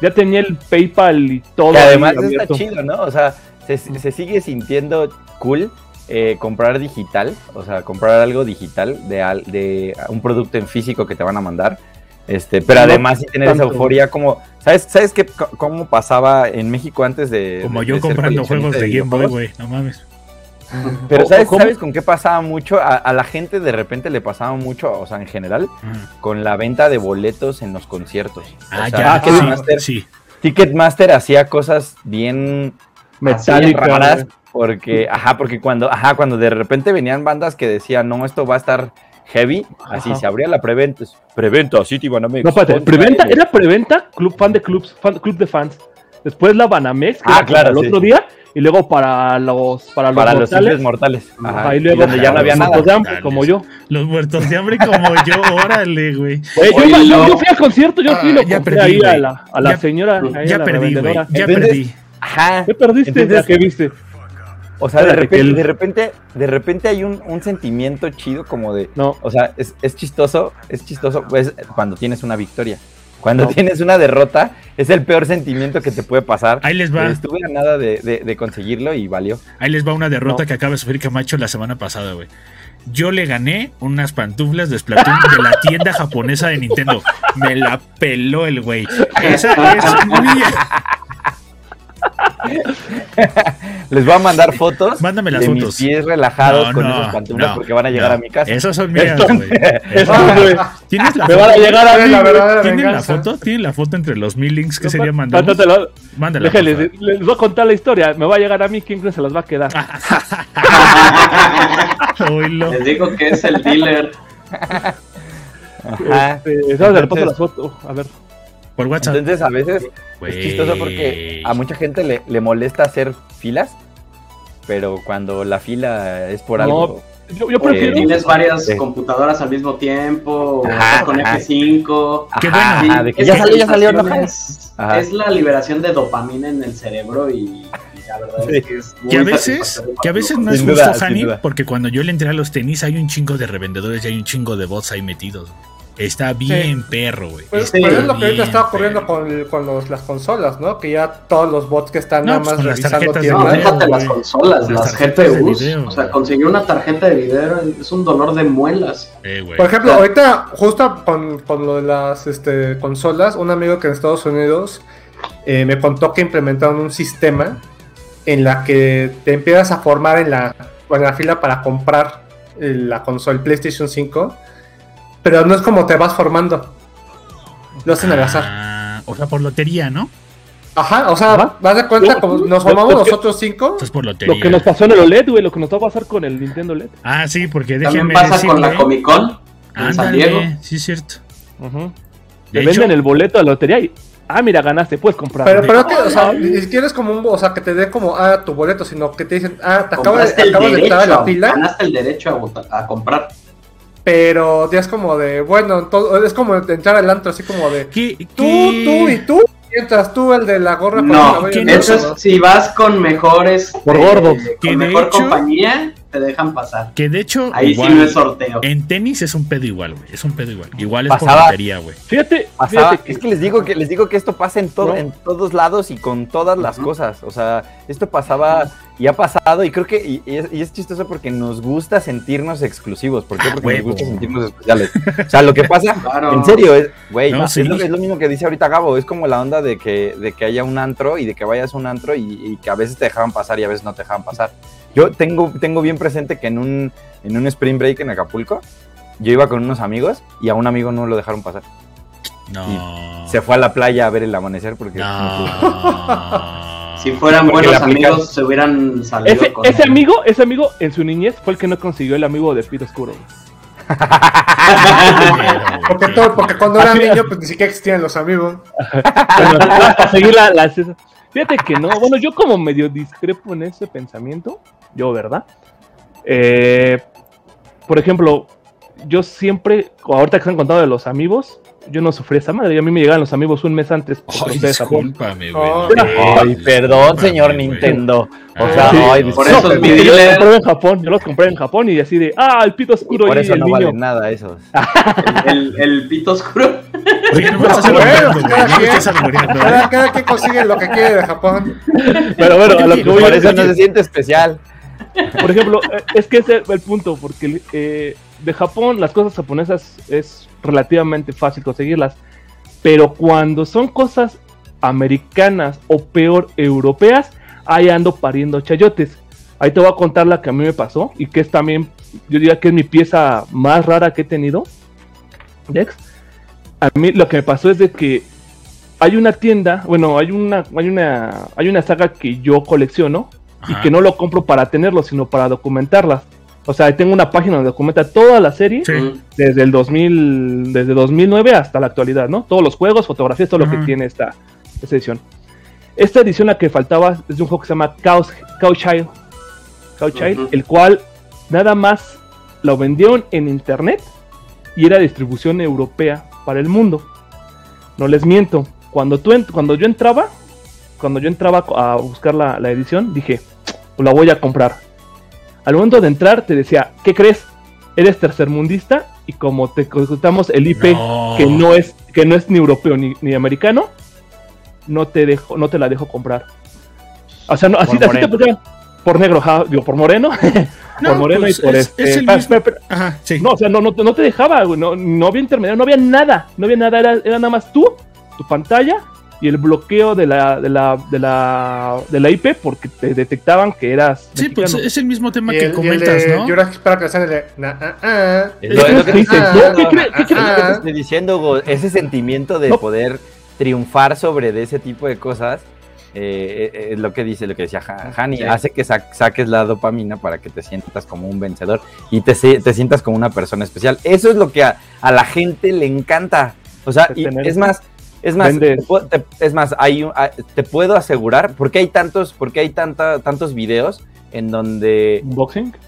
ya tenía el PayPal y todo. Que además está abierto. chido, ¿no? O sea, se, se sigue sintiendo cool eh, comprar digital, o sea, comprar algo digital de, al- de un producto en físico que te van a mandar. Este, pero No además sí tener esa euforia como, ¿sabes, sabes qué, co- cómo pasaba en México antes de... Como de- yo de comprando juegos de Game Boy, güey. No mames. Pero O- ¿sabes, ¿sabes con qué pasaba mucho? A, a la gente de repente le pasaba mucho, o sea, en general, con la venta de boletos en los conciertos. O Ah, sea, ya. Ticketmaster, Sí, sí. Ticketmaster hacía cosas bien Metallica. raras porque ajá porque cuando ajá cuando de repente venían bandas que decían no esto va a estar heavy así Ajá. se abría la preventa preventa City Banamex No, espérate, preventa, era preventa, club fan de clubs, fan- club de fans. Después la Banamex, que Ah, era claro, el sí, otro día, y luego para los para los para los mortales, simples mortales ajá, y luego donde ya no había los nada muertos de hambre, como yo. Los muertos de hambre como yo, órale, güey. Yo, Oye, yo- fui al concierto, yo sí Ah, lo ya compré perdí, ahí a la, a la Ya- señora, ahí a Ya la perdí, güey. Ya Entonces- perdí. ajá ¿Qué perdiste? Entonces- ¿A ¿Qué viste? o sea de repente el- de repente de repente hay un, un sentimiento chido como de No, o sea es, es chistoso es chistoso pues cuando tienes una victoria cuando No. tienes una derrota es el peor sentimiento que te puede pasar Ahí les va. estuve a nada de, de- de conseguirlo y valió Ahí les va una derrota No. que acaba de sufrir Camacho la semana pasada, güey. Yo le gané unas pantuflas de Splatoon de la tienda japonesa de Nintendo. Me la peló el güey. Esa es mía. Les voy a mandar fotos Mándame las de fotos. mis pies relajados No, con no, esas pantuflas no, porque van a llegar no. a mi casa. Esas son mías, güey. ¿Tienes la me van a foto? llegar a mí. la ¿Tienen la foto? ¿Tienen la foto entre los mil links que No, sería mandar? Mándala. Favor. les voy a contar la historia. Me va a llegar a mí, ¿quién se las va a quedar? Les digo que es el dealer. Ajá. Este, ¿sabes? Le paso Entonces- las fotos. A ver. Por WhatsApp. Entonces a veces es chistoso porque a mucha gente le, le molesta hacer filas, pero cuando la fila es por No, algo. Yo, yo Eh, prefiero. Tienes varias Sí. computadoras al mismo tiempo, Ajá, con ajá. F5. Qué Ajá, bueno. Es ya salió, ya salió, no Ajá. Es la liberación de dopamina en el cerebro y, y la verdad Sí. es que es muy Que a veces, que a veces no es justo, Hani, porque cuando yo le entré a los tenis hay un chingo de revendedores y hay un chingo de bots ahí metidos. Está bien perro, güey. Pues, pero es lo que ahorita está ocurriendo con, con los- las consolas, ¿no? Que ya todos los bots que están No, nada pues, más revisando de No, déjate las consolas, Las GPUs. video, o sea, conseguir una tarjeta de video es un dolor de muelas. Eh. Por ejemplo, Claro. ahorita, justo con, con lo de las este, consolas, un amigo que en Estados Unidos eh, me contó que implementaron un sistema en la que te empiezas a formar en la, en la fila para comprar eh, la consola, el PlayStation 5, pero no es como te vas formando. Lo hacen al azar. Ah, o sea, por lotería, ¿no? Ajá, o sea, Ajá. vas de cuenta, como nos formamos que- nosotros cinco. Esto es por lotería. Lo que nos pasó en el OLED, güey. Lo que nos va a pasar con el Nintendo LED. Ah, sí, porque También déjenme pasa con la Comic Con en San Diego. sí es cierto. De Te hecho, venden el boleto de la lotería y. Ah, mira, ganaste, puedes comprar. Pero, pero es que, o sea, ni siquiera es como un, o sea, que te dé como, ah, tu boleto, sino que te dicen, ah, te acabo de, acabas de entrar a la fila, ganaste el derecho a, votar- a comprar. Pero ya es como de, bueno, todo, es como de entrar al antro, así como de, ¿qué- tú, qué- tú y tú, mientras tú el de la gorra No, valla ¿quién de eso es si vas con mejores. Por eh, gordos. Que Con mejor hecho- compañía, te dejan pasar. Que de hecho, Ahí igual, sí no es sorteo. en tenis es un pedo igual, güey. Es un pedo igual. Igual es por Pasaba- lotería, güey. Fíjate, Pasaba- fíjate que. es que les digo que les digo que esto pasa en todo, ¿No? en todos lados y con todas las cosas. O sea, esto pasaba y ha pasado y creo que y, y es, y es chistoso porque nos gusta sentirnos exclusivos. ¿Por qué? Ah, Porque huevo. nos gusta sentirnos especiales. O sea, lo que pasa, Claro. en serio, es, güey, No, es, sí. lo, es lo mismo que dice ahorita Gabo. Es como la onda de que, de que haya un antro y de que vayas a un antro y, y que a veces te dejaban pasar y a veces no te dejaban pasar. Yo tengo, tengo bien presente que en un, en un spring break en Acapulco, yo iba con unos amigos y a un amigo no lo dejaron pasar. No. Se fue a la playa a ver el amanecer porque no. Si fueran Porque buenos amigos, se hubieran salido Ese, con ese él. amigo, ese amigo en su niñez fue el que no consiguió el amigo de Pito Oscuro. Porque, todo, porque cuando era niño, pues ni siquiera existían los amigos. Para seguir la, la- Fíjate que no, bueno, yo como medio discrepo en ese pensamiento, yo, ¿verdad? Eh, por ejemplo, yo siempre, ahorita que se han contado de los amigos, yo no sufrí esa madre. Y a mí me llegaban los amigos un mes antes. por Ay, discúlpame, güey. Ay, perdón, discúlpame, señor. Nintendo. O sea, sí, ay, por eso es mi Yo los compré en Japón, yo los compré en Japón y así de, ah, el pito oscuro Por y eso el no niño. valen nada esos. El, el pito oscuro. Oye, no me estás Bueno, albureando, güey. cada No me quien. estás albureando. Cada, cada quien consigue lo que quiere de Japón. Pero bueno, a lo que voy Por es eso no se siente especial. Por ejemplo, eh, es que ese es el punto, porque eh, de Japón las cosas japonesas es relativamente fácil conseguirlas, pero cuando son cosas americanas o peor europeas, ahí ando pariendo chayotes. Ahí te voy a contar la que a mí me pasó y que es también, yo diría que es mi pieza más rara que he tenido. Dex. A mí lo que me pasó es de que hay una tienda, bueno, hay una, hay una, hay una saga que yo colecciono y que no lo compro para tenerlo, sino para documentarlas. O sea, tengo una página donde documenta toda la serie Sí. Desde el 2000, desde 2009 hasta la actualidad, ¿no? Todos los juegos, fotografías, todo lo que tiene esta, esta edición. Esta edición la que faltaba es de un juego que se llama Chaos, Chaos Child, Chaos Child, el cual nada más lo vendieron en internet y era distribución europea para el mundo. No les miento, cuando, tú cuando yo entraba, cuando yo entraba a buscar la, la edición, dije, pues la voy a comprar. Al momento de entrar te decía, ¿qué crees? Eres tercermundista y como te consultamos el IP No. que no es que no es ni europeo ni, ni americano, no te dejo, no te la dejo comprar. O sea, no, así, así te. Por negro, ja, digo, por moreno. No, por moreno pues y por es- este. es el mismo- Ajá, sí. no, o sea, no, no, no te dejaba, güey, no, no había intermediario, no había nada, no había nada, era, era nada más tú, tu pantalla y el bloqueo de la, de la, de la, de la IP porque te detectaban que eras Sí, pues es el mismo tema Y que el, y el comentas, de ¿no? Jurassic Park que sale de. ¿qué crees? Diciendo, ese sentimiento de No. poder triunfar sobre de ese tipo de cosas, eh, eh, es lo que dice, lo que decía Ha- Hani, Sí. hace que sa- saques la dopamina para que te sientas como un vencedor y te, te sientas como una persona especial. Eso es lo que a, a la gente le encanta. O sea, y es más, es más, te es más, hay un- te puedo asegurar, porque hay tantos, porque hay tanta, tantos videos en donde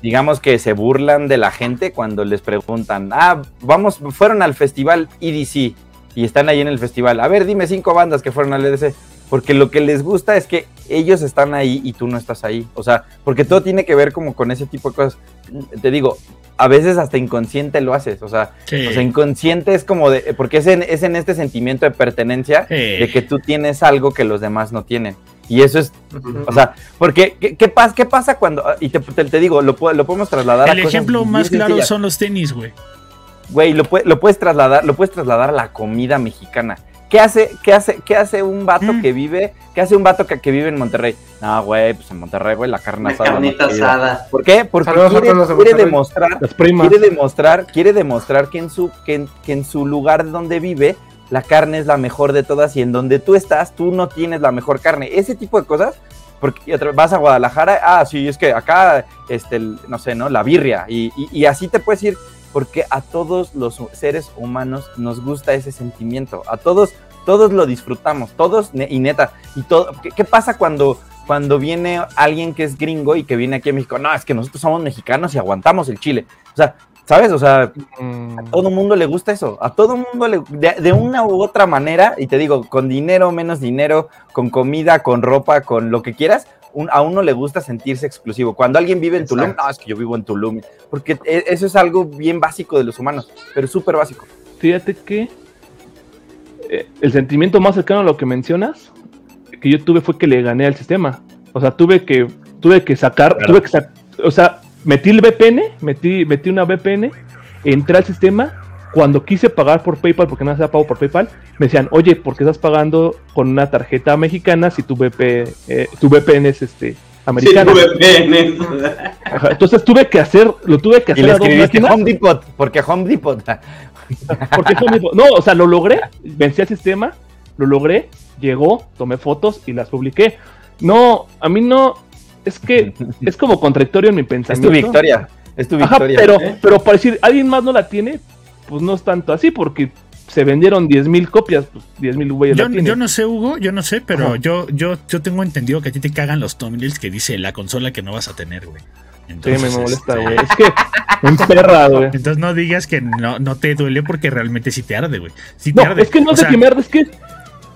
digamos que se burlan de la gente cuando les preguntan, ah, vamos, fueron al festival EDC y están ahí en el festival. A ver, dime cinco bandas que fueron al EDC. Porque lo que les gusta es que ellos están ahí y tú no estás ahí. O sea, porque todo tiene que ver como con ese tipo de cosas. Te digo, a veces hasta inconsciente lo haces. O sea, Sí. o sea inconsciente es como de, porque es en, es en este sentimiento de pertenencia Sí. de que tú tienes algo que los demás no tienen. Y eso es o sea, porque, ¿qué, qué pasa, qué pasa cuando.? Y te, te- te digo, lo, lo podemos trasladar a El ejemplo más claro sencillas. son los tenis, güey. Güey, lo, lo puedes trasladar, lo puedes trasladar a la comida mexicana. ¿Qué hace, qué hace, qué hace un vato Mm. que vive, qué hace un vato que, que vive en Monterrey? No, güey, pues en Monterrey, güey, la carne Una asada. carnita chida. asada. ¿Por qué? Porque quiere, quiere demostrar, Las primas. quiere demostrar, quiere demostrar que en su, que en, que en su lugar donde vive, la carne es la mejor de todas y en donde tú estás, tú no tienes la mejor carne. Ese tipo de cosas, porque y otra- vas a Guadalajara, ah, sí, es que acá, este, el- no sé, ¿no? La birria. Y, y- y así te puedes ir, porque a todos los seres humanos nos gusta ese sentimiento. A todos, todos lo disfrutamos, todos, y neta. Y todo, ¿qué, qué pasa cuando, cuando viene alguien que es gringo y que viene aquí a México? No, es que nosotros somos mexicanos y aguantamos el chile. O sea, ¿sabes? O sea, Mm, a todo mundo le gusta eso, a todo mundo le, de, de una u otra manera, y te digo, con dinero, menos dinero, con comida, con ropa, con lo que quieras, un- a uno le gusta sentirse exclusivo. Cuando alguien vive en Tulum, no, es que yo vivo en Tulum, porque e- eso es algo bien básico de los humanos, pero súper básico. Fíjate que eh, el sentimiento más cercano a lo que mencionas que yo tuve fue que le gané al sistema. O sea, tuve que tuve que sacar, Claro. tuve que sac- o sea, metí el VPN, metí metí una VPN, entré al sistema cuando quise pagar por PayPal, porque no se pago por PayPal, me decían, oye, ¿por qué estás pagando con una tarjeta mexicana si tu, VP, eh, tu VPN es este Sí, americana? VPN. Ajá, Entonces tuve que hacer, lo tuve que Y hacer le a dos escribiste. Home Depot, porque Home Depot. Porque fue mi- no, o sea, lo logré, vencí al sistema, lo logré, llegó, tomé fotos y las publiqué. No, a mí no, es que es como contradictorio en mi Es pensamiento. tu victoria, es tu Ajá, victoria. pero, ¿eh? pero para decir, alguien más no la tiene, pues no es tanto así, porque se vendieron 10.000 copias, pues 10.000 güeyes Yo, yo no sé, Hugo, yo no sé, pero Ajá. yo, yo, yo tengo entendido que a ti te cagan los thumbnails que dice la consola que no vas a tener, güey. Entonces, sí, me molesta, este, güey. Es que me emperra, güey. Entonces no digas que no, no te duele porque realmente sí te arde, güey. Sí te No, arde. es que no O sé sea, qué mierda, es que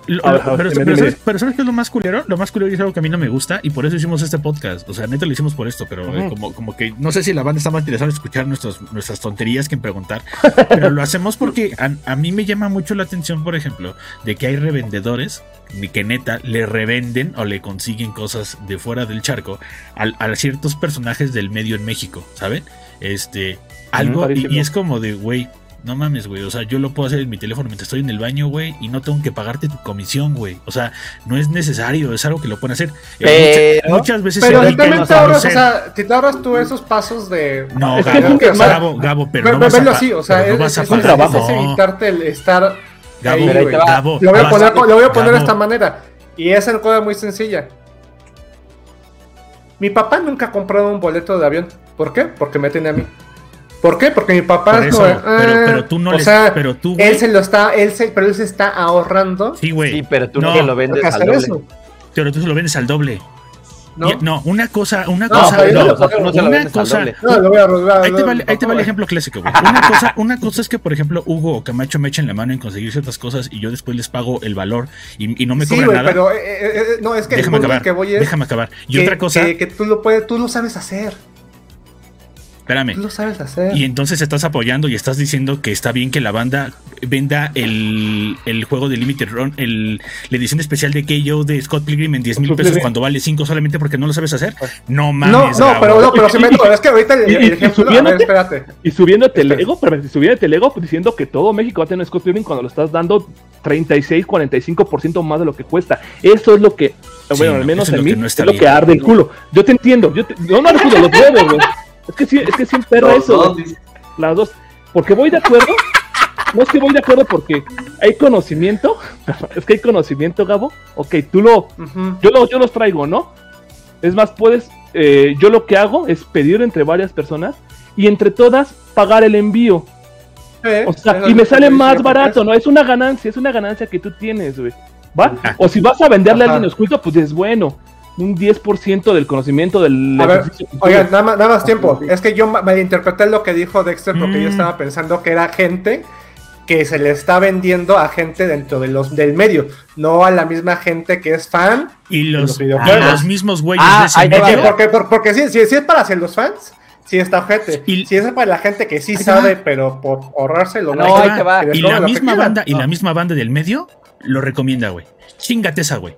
Lo- A ver, lo- a ver, pero, pero. ¿sabes, pero ¿sabes qué es lo más culero? Lo más culero y es algo que a mí no me gusta y por eso hicimos este podcast. O sea, neta lo hicimos por esto, pero eh, Ujú. como, como que no sé si la banda está más interesada en escuchar nuestros, nuestras tonterías que en preguntar. pero lo hacemos porque a, a mí me llama mucho la atención, por ejemplo, de que hay revendedores que neta le revenden o le consiguen cosas de fuera del charco al- a, ciertos personajes del medio en México, ¿saben? Este, algo, y, Padrísimo. y es como de, güey, no mames, güey. O sea, yo lo puedo hacer en mi teléfono mientras estoy en el baño, güey, y no tengo que pagarte tu comisión, güey. O sea, no es necesario, es algo que lo pueden hacer. Eh, Pero- mucha- muchas veces Pero se también te ahorras, o sea, te ahorras tú esos pasos de. No, Es que Gabo, es que, o sea, Gabo, Gabo, pero Ve- no vas a así, o sea, pero no es, vas a es un trabajo, es no. evitarte el estar Gabo, ahí, Pero. Gabo, Lo voy, a poner, lo voy a poner de esta manera. Y es una cosa muy sencilla. Mi papá nunca ha comprado un boleto de avión. ¿Por qué? Porque me tiene a mí. ¿Por qué? Porque mi papá Por es eso, como, pero, ah, pero tú no o les, sea, pero tú, güey, él se lo está, él se, pero él se está ahorrando. sí, güey, Sí, pero tú no, lo vendes al doble. eso, pero tú se lo vendes al doble. ¿no? No, una cosa, una No, cosa, no, no, o sea, tú no se lo una vendes al cosa, doble. No, lo voy a lo voy a- Ahí te lo- vale, ahí te va el lo- ejemplo clásico, güey. Una cosa, una cosa es que, por ejemplo, Hugo o Camacho me echen la mano en conseguir ciertas cosas y yo después les pago el valor y, y no me Sí, cobran güey, nada. pero eh, eh, eh, no, es que déjame acabar, que voy es déjame acabar. Y que, otra cosa, que, que tú lo puedes, tú lo sabes hacer. Espérame. Tú lo sabes hacer. Y entonces estás apoyando y estás diciendo que está bien que la banda venda el, el juego de Limited Run, el, la edición especial de KO de Scott Pilgrim en 10 mil pesos cuando vale 5 solamente porque no lo sabes hacer. No mames. no, no, pero no, pero se me es que ahorita el, y ver, espérate. Y subiéndote el ego, pero si subiéndote el ego pues, diciendo que todo México va a tener Scott Pilgrim cuando lo estás dando 36, 45% más de lo que cuesta. Eso es lo que, bueno, no, al menos en lo mí, que no es lo que arde el culo. Yo te entiendo, yo te, no, no arde el culo, los huevos, güey. Es que sí, es que sí emperra Los eso, las dos. Porque voy de acuerdo, no es que voy de acuerdo porque hay conocimiento, es que hay conocimiento, Gabo. Ok, tú lo, yo, lo, yo los traigo, ¿no? Es más, puedes, eh, yo lo que hago es pedir entre varias personas y entre todas pagar el envío. Eh, O sea, y me sale más barato, ¿no? Es una ganancia, es una ganancia que tú tienes, güey. ¿Va? O si vas a venderle a alguien oculto, pues es bueno. Un 10% del conocimiento del A ver, Oigan, nada más, nada más tiempo. Es que yo ma- malinterpreté lo que dijo Dexter porque yo Mm. estaba pensando que era gente que se le está vendiendo a gente dentro de los del medio, no a la misma gente que es fan. Y los, los videojuegos. los mismos güeyes Ah, de ese. Porque, porque, porque si, si, si es para hacer los fans, sí está ojete. Y- si es para la gente que sí sabe, va. pero por ahorrárselo, No, ahí te va. Y la misma banda, y la misma banda del medio lo recomienda, güey. Chingate esa, güey.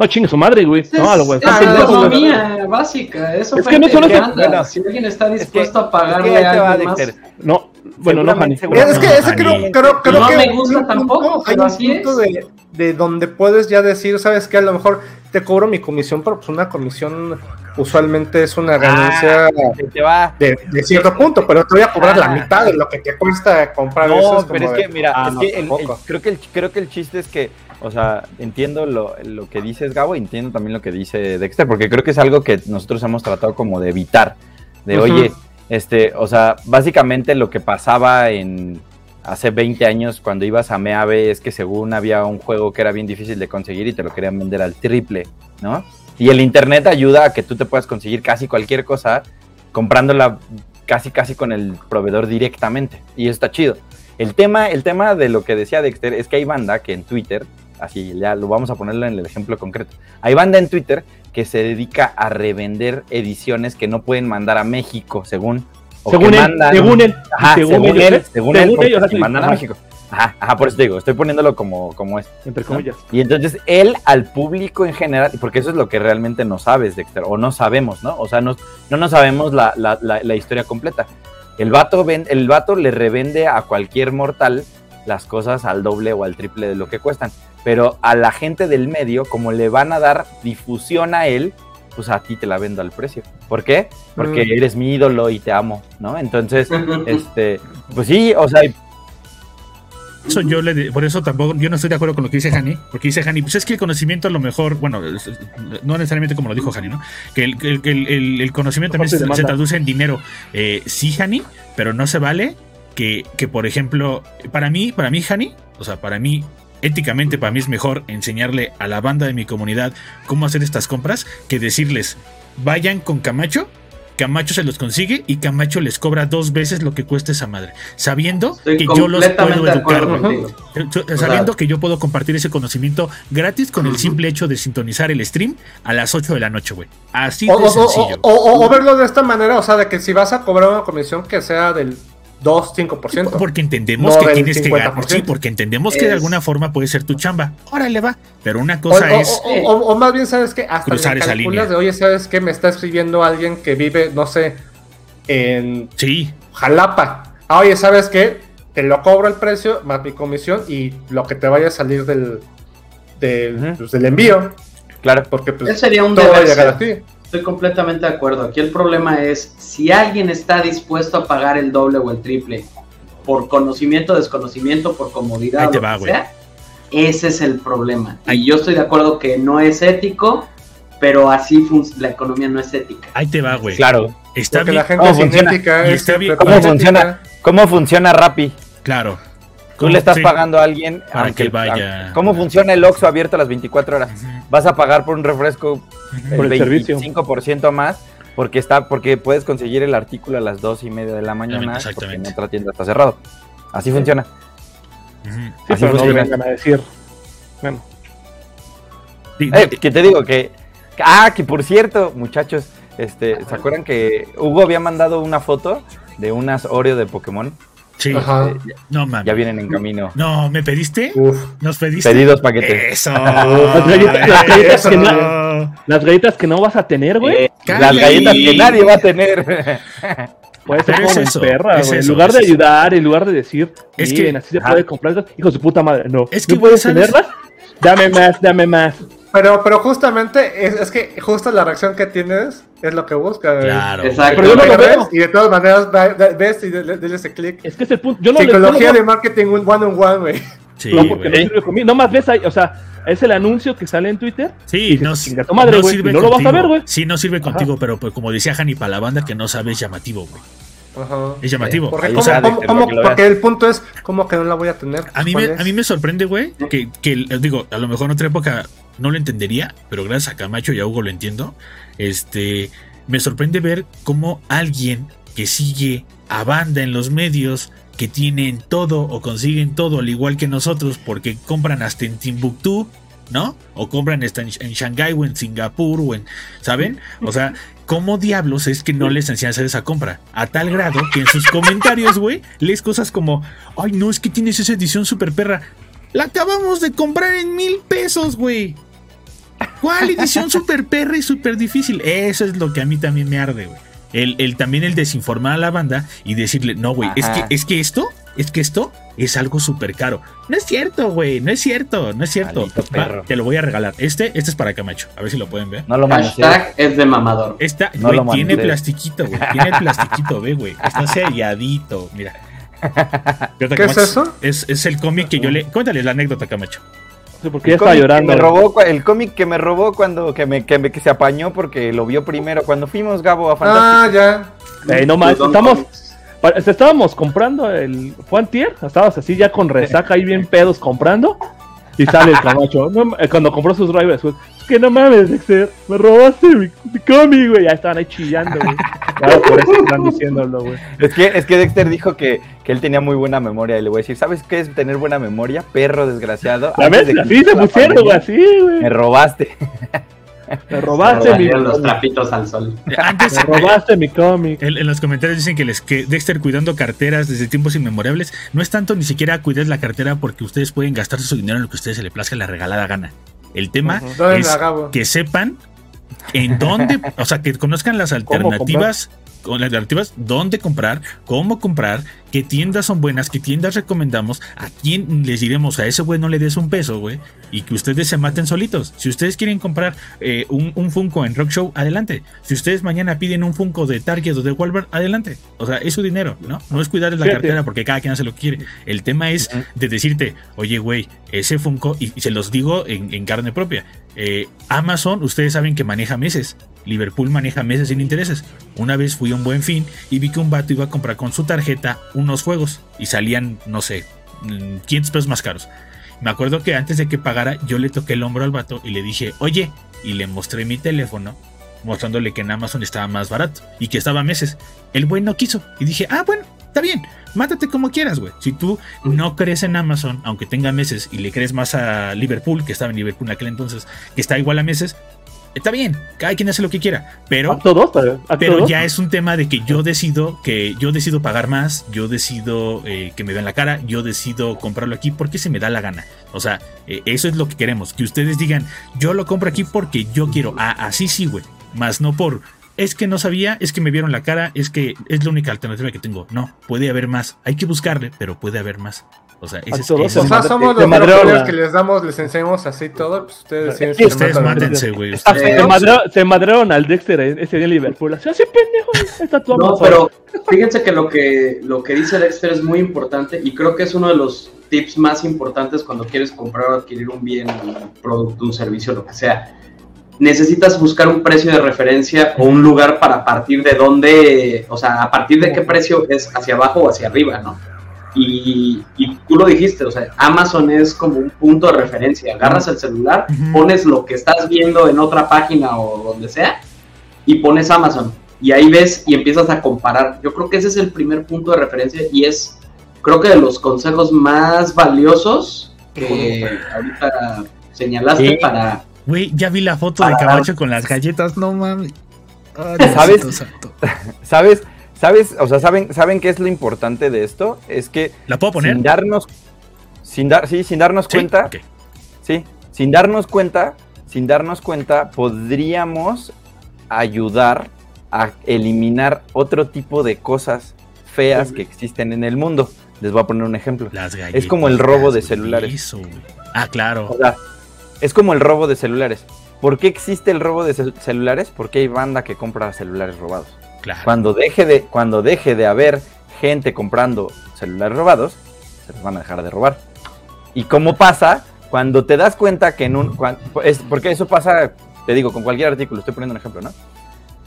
No, chingue su madre, güey. Es, No, lo güey. es no, economía básica. Eso Es fue que no solo es- bueno, si alguien está Es que- dispuesto a es pagarle que a alguien más. Dexter. No, bueno, no, Jani. Seguramente- Es que, es que creo, creo, creo No que me hay gusta un tampoco, punto- hay un así punto es. de, de donde puedes ya decir, sabes que a lo mejor te cobro mi comisión, pero pues una comisión usualmente es una ganancia Ah, te va. de, de cierto punto, pero te voy a cobrar la Ah. mitad de lo que te cuesta comprar eso. No, es pero es de, que, mira, ah, es no, que el- el- tampoco. creo, que el, creo que el chiste es que, o sea, entiendo lo, lo que dices, Gabo, y entiendo también lo que dice Dexter, porque creo que es algo que nosotros hemos tratado como de evitar. De, oye, este, o sea, básicamente lo que pasaba en hace 20 años cuando ibas a Meave es que según había un juego que era bien difícil de conseguir y te lo querían vender al triple, ¿no? Y el internet ayuda a que tú te puedas conseguir casi cualquier cosa comprándola casi casi con el proveedor directamente y eso está chido. El tema, el tema de lo que decía Dexter es que hay banda que en Twitter, así ya lo vamos a ponerlo en el ejemplo concreto, hay banda en Twitter que se dedica a revender ediciones que no pueden mandar a México, según o Según que él, mandan- según él, Ajá, según él, según, Según él, ellos, mandan a. México. Ajá, ajá, por eso te digo, estoy poniéndolo como, como es. entre comillas. Y entonces él al público en general, porque eso es lo que realmente no sabes, Dexter, o no sabemos, ¿no? O sea, no, no nos sabemos la, la- la- la historia completa. El vato, ven- el vato le revende a cualquier mortal las cosas al doble o al triple de lo que cuestan. Pero a la gente del medio, como le van a dar difusión a él, pues a ti te la vendo al precio. ¿Por qué? Porque Mm. eres mi ídolo y te amo, ¿no? Entonces, este, pues sí, o sea, Eso yo le por eso tampoco, yo no estoy de acuerdo con lo que dice Hani, porque dice Hani, pues es que el conocimiento a lo mejor, bueno, no necesariamente como lo dijo Hani, ¿no? Que el, el- el- conocimiento también se, traduce en dinero. Eh, sí, Hani, pero no se vale que, que, por ejemplo, para mí, para mí, Hani, o sea, para mí, éticamente, para mí es mejor enseñarle a la banda de mi comunidad cómo hacer estas compras que decirles, vayan con Camacho Camacho se los consigue y Camacho les cobra dos veces lo que cuesta esa madre, sabiendo Estoy que yo los puedo educar. contigo. Eh, Sabiendo que yo puedo compartir ese conocimiento gratis con el simple hecho de sintonizar el stream a las 8 de la noche, güey. Así O, de o- o- sencillo. o- o- o verlo de esta manera, o sea, de que si vas a cobrar una comisión que sea del 2-5%. Porque entendemos No que tienes que ganar. 50%. Sí, porque entendemos que de alguna forma puede ser tu chamba. Órale, va. Pero una cosa o- es. o- o- o más bien, ¿sabes que Hasta cruzar esa línea. de, oye, ¿sabes qué? Me está escribiendo alguien que vive, no sé, en Sí, Jalapa. Ah, oye, ¿sabes qué? Te lo cobro el precio más mi comisión y lo que te vaya a salir del, del, pues, del envío. Claro. Porque pues, sería un todo va a deber llegar a ti. Estoy completamente de acuerdo. Aquí el problema es si alguien está dispuesto a pagar el doble o el triple por conocimiento, desconocimiento, por comodidad, Ahí te lo va, sea, ese es el problema. Ahí- Y yo estoy de acuerdo que no es ético, pero así la economía no es ética. ahí te va, güey. Claro. Está bien. la gente ¿Cómo es funciona? es está bien. ¿Cómo funciona? ¿Cómo funciona Rappi? Claro. Tú le estás Sí. pagando a alguien Para aunque- que vaya. ¿Cómo funciona el Oxxo abierto a las 24 horas? Vas a pagar por un refresco. Por el el servicio. 25% más porque está porque puedes conseguir el artículo a las dos y media de la mañana porque en otra tienda está cerrado. Así funciona. Sí, Así pero no funciona. vengan a decir. Bueno, Eh, que te digo que ah que por cierto muchachos este se acuerdan que Hugo había mandado una foto de unas Oreo de Pokémon Sí. Ajá. Eh, No mames. ya vienen en camino No, ¿me pediste? Uf. ¿Nos pediste? pedidos paquetes Eso. Las galletas- las galletas que Eso. las galletas que no vas a tener, güey. Eh, las galletas que nadie va a tener Puede ser es como perra, es güey. En lugar es de eso. ayudar, en lugar de decir, Es bien, que- así se puede comprar. Hijo de su puta madre, no. Es que, ¿No puedes tenerlas? Dame más, dame más. Pero, pero justamente, es, es que justo la reacción que tienes es lo que busca. Claro. Exacto. Pero yo no lo veo. y de todas maneras va- ves y dale ese clic. Es que es el punto. Yo no Psicología yo no de marketing un one on one, güey. Sí, No, porque no sirve conmigo. No más ves ahí, o sea, es el anuncio que sale en Twitter. Sí, no, "Chinga tu madre, güey", sirve y no lo vas a ver, güey. Sí, no sirve Ajá. contigo, pero pues, como decía Hani, para la banda que no sabe es llamativo, güey. Ajá. Es llamativo. Porque, Ahí ¿cómo- cómo- cómo- lo porque el punto es, ¿cómo que no la voy a tener? A mí, ¿Cuál me, a mí me sorprende, güey, que, que, digo, a lo mejor en otra época no lo entendería, pero gracias a Camacho y a Hugo lo entiendo. Este, me sorprende ver cómo alguien que sigue a banda en los medios, que tienen todo o consiguen todo, al igual que nosotros, porque compran hasta en Timbuktu, ¿no? O compran hasta en, en Shanghái o en Singapur o en, ¿saben? O sea, ¿cómo diablos es que no les enseñan hacer esa compra? A tal grado que en sus comentarios, güey, lees cosas como, ay, no, es que tienes esa edición super perra. La acabamos de comprar en mil pesos, güey. ¿Cuál edición super perra y super difícil? Eso es lo que a mí también me arde, güey. El, el- también el desinformar a la banda y decirle, no, güey, es que, es que esto, es que esto es algo súper caro. No es cierto, güey, no es cierto, no es cierto. Va, te lo voy a regalar. Este, este es para Camacho, a ver si lo pueden ver. no lo. Hashtag es de mamador. Esta, No güey, tiene plastiquito, güey. Tiene plastiquito, ve, güey. Está selladito, mira. ¿Qué es eso? Es, es el cómic que yo le. Cuéntale la anécdota, Camacho. No sé por qué ya El estaba cómic que llorando. Me robó, cua- el cómic que me robó cuando que me, que me- que se apañó porque lo vio primero cuando fuimos Gabo a Fantástico. Ah, ya. Ey, no más, estamos, estábamos comprando el Juan Tier, estabas así ya con resaca ahí bien pedos comprando. Y sale el Camacho, no eh, cuando compró sus "Es que no mames, Dexter, me robaste mi, mi cómic, güey. Ya estaban ahí chillando, güey. Claro, por eso están diciéndolo, güey. Es que, es que Dexter dijo que, que él tenía muy buena memoria y le voy a decir, ¿sabes qué es tener buena memoria? Perro desgraciado. ¿La Antes ves? de Así se pusieron, güey, así, güey. Me robaste. Me robaste mi los cómic. trapitos al sol. Antes, Me robaste mi cómic. En, en los comentarios dicen que, les, que Dexter cuidando carteras desde tiempos inmemorables no es tanto ni siquiera cuidar la cartera porque ustedes pueden gastar su dinero en lo que a ustedes se les plazca la regalada gana. El tema Ujú. ¿Dónde es que sepan en dónde, o sea, que conozcan las alternativas, con las alternativas, dónde comprar, cómo comprar, qué tiendas son buenas, qué tiendas recomendamos, a quién les diremos a ese güey no le des un peso, güey, y que ustedes se maten solitos. Si ustedes quieren comprar eh, un, un Funko en Rock Show, adelante. Si ustedes mañana piden un Funko de Target o de Walmart, adelante. O sea, es su dinero, ¿no? No es cuidarles la cartera porque cada quien hace lo que quiere. El tema es de decirte, oye, güey, ese Funko, y, y se los digo en, en carne propia, eh, Amazon, ustedes saben que maneja meses. Liverpool maneja meses sin intereses. Una vez fui a un buen fin y vi que un vato iba a comprar con su tarjeta unos juegos y salían, no sé, mm, 500 pesos más caros. Me acuerdo que antes de que pagara, yo le toqué el hombro al vato y le dije, oye, y le mostré mi teléfono mostrándole que en Amazon estaba más barato y que estaba meses. El güey no quiso. Y dije, ah, bueno, está bien, mátate como quieras, güey. Si tú no crees en Amazon, aunque tenga meses, y le crees más a Liverpool, que estaba en Liverpool en aquel entonces, que está igual a meses, está bien, cada quien hace lo que quiera. Pero, Acto dos, pero, acto pero dos. ya es un tema de que yo decido que yo decido pagar más, yo decido eh, que me vean la cara, yo decido comprarlo aquí porque se me da la gana. O sea, eh, eso es lo que queremos, que ustedes digan, yo lo compro aquí porque yo quiero. Ah, así sí, güey. Más no por es que no sabía, es que me vieron la cara, es que es la única alternativa que tengo. No, puede haber más. Hay que buscarle, pero puede haber más. O sea, ese ese O sea, somos los la- que les damos, les enseñamos así todo, pues ustedes Sí, ustedes mátense, güey. Se, madrearon al Dexter ese día en Liverpool. Así, así pendejo, está tu No, pero fíjense que lo que lo que dice Dexter es muy importante y creo que es uno de los tips más importantes cuando quieres comprar o adquirir un bien, un producto, un servicio, lo que sea. Necesitas buscar un precio de referencia o un lugar para partir de dónde, o sea, a partir de qué precio es hacia abajo o hacia arriba, ¿no? Y, y tú lo dijiste, o sea, Amazon es como un punto de referencia. Agarras el celular, pones lo que estás viendo en otra página o donde sea y pones Amazon. Y ahí ves y empiezas a comparar. Yo creo que ese es el primer punto de referencia y es, creo que de los consejos más valiosos que ahorita señalaste para... Güey, ya vi la foto de Camacho con las galletas, no mames. Ay, ¿Sabes? Santo. ¿Sabes? ¿Sabes? O sea, ¿saben, ¿saben qué es lo importante de esto? Es que ¿La puedo poner? sin darnos, sin dar, sí, sin darnos ¿Sí? cuenta, sí, sin darnos cuenta, sin darnos cuenta, podríamos ayudar a eliminar otro tipo de cosas feas que existen en el mundo. Les voy a poner un ejemplo. Las galletas. Es como el robo de celulares. Ah, claro. O sea, es como el robo de celulares. ¿Por qué existe el robo de cel- celulares? Porque hay banda que compra celulares robados. Claro. Cuando deje de, cuando deje de haber gente comprando celulares robados, se los van a dejar de robar. ¿Y cómo pasa? Cuando te das cuenta que en un... cuan- es, porque eso pasa, te digo, con cualquier artículo, estoy poniendo un ejemplo, ¿no?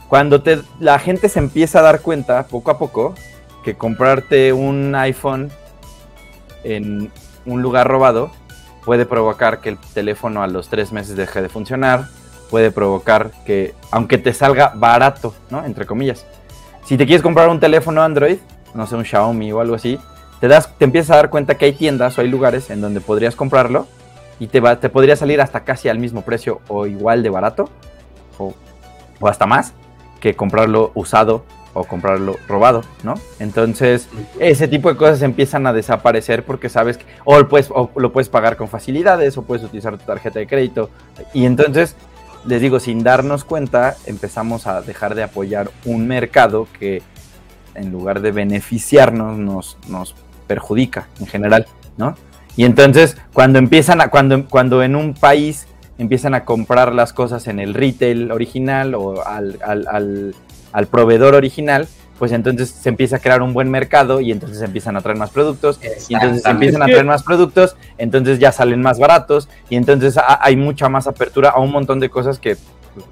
Cuando te, la gente se empieza a dar cuenta, poco a poco, que comprarte un iPhone en un lugar robado puede provocar que el teléfono a los tres meses deje de funcionar, puede provocar que, aunque te salga barato, ¿no? Entre comillas. Si te quieres comprar un teléfono Android, no sé, un Xiaomi o algo así, te, das, te empiezas a dar cuenta que hay tiendas o hay lugares en donde podrías comprarlo y te, va, te podría salir hasta casi al mismo precio o igual de barato o, o hasta más que comprarlo usado o comprarlo robado, ¿no? Entonces, ese tipo de cosas empiezan a desaparecer porque sabes que o puedes, o lo puedes pagar con facilidades o puedes utilizar tu tarjeta de crédito. Y entonces, les digo, sin darnos cuenta, empezamos a dejar de apoyar un mercado que en lugar de beneficiarnos nos, nos perjudica en general, ¿no? Y entonces, cuando empiezan a, cuando, cuando en un país empiezan a comprar las cosas en el retail original o al, al, al, al proveedor original, pues entonces se empieza a crear un buen mercado y entonces empiezan a traer más productos y entonces se empiezan a traer más productos, entonces ya salen más baratos y entonces ha- hay mucha más apertura a un montón de cosas que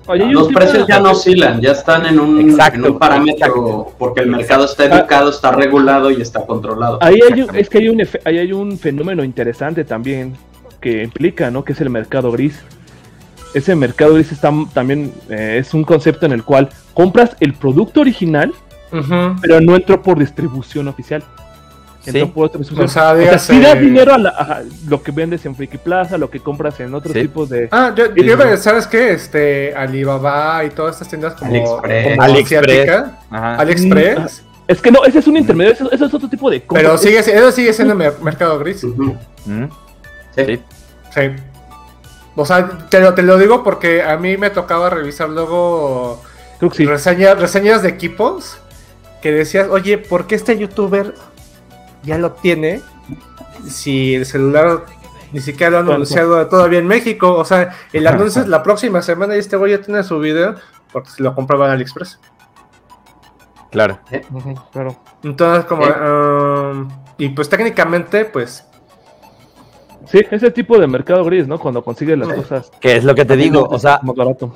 Oye, Los precios ya no oscilan, ya están en un, Exacto, en un parámetro exacto. porque el mercado está educado, está regulado y está controlado. Ahí hay un- es que hay un, efe- ahí hay un fenómeno interesante también que implica, ¿no? Que es el mercado gris. Ese mercado gris está también eh, es un concepto en el cual compras el producto original, Pero no entró por distribución oficial. Entró Sí. por otra distribución. O sea, O sea, dígase- sí das dinero a la- a lo que vendes en Friki Plaza, lo que compras en otros Sí. tipos de. Ah, yo, yo iba a ¿sabes qué? Este, Alibaba y todas estas tiendas como, AliExpress. como AliExpress. ajá, AliExpress, Es que no, ese es un intermedio, eso, eso es otro tipo de compra. pero sigue, eso sigue siendo mer- mercado gris. ¿Mm? Sí. Sí. O sea, te lo, te lo digo porque a mí me tocaba revisar luego sí. reseñas, reseñas de equipos que decías, oye, ¿por qué este youtuber ya lo tiene si el celular ni siquiera lo han anunciado todavía en México? O sea, el anuncio es la próxima semana y este güey ya tiene su video porque se lo compraba en AliExpress. Claro. Ujú, claro. Entonces, como... Sí. um, y pues técnicamente, pues... Sí, ese tipo de mercado gris, ¿no? Cuando consigues las cosas Que es lo que te digo, o sea, más barato.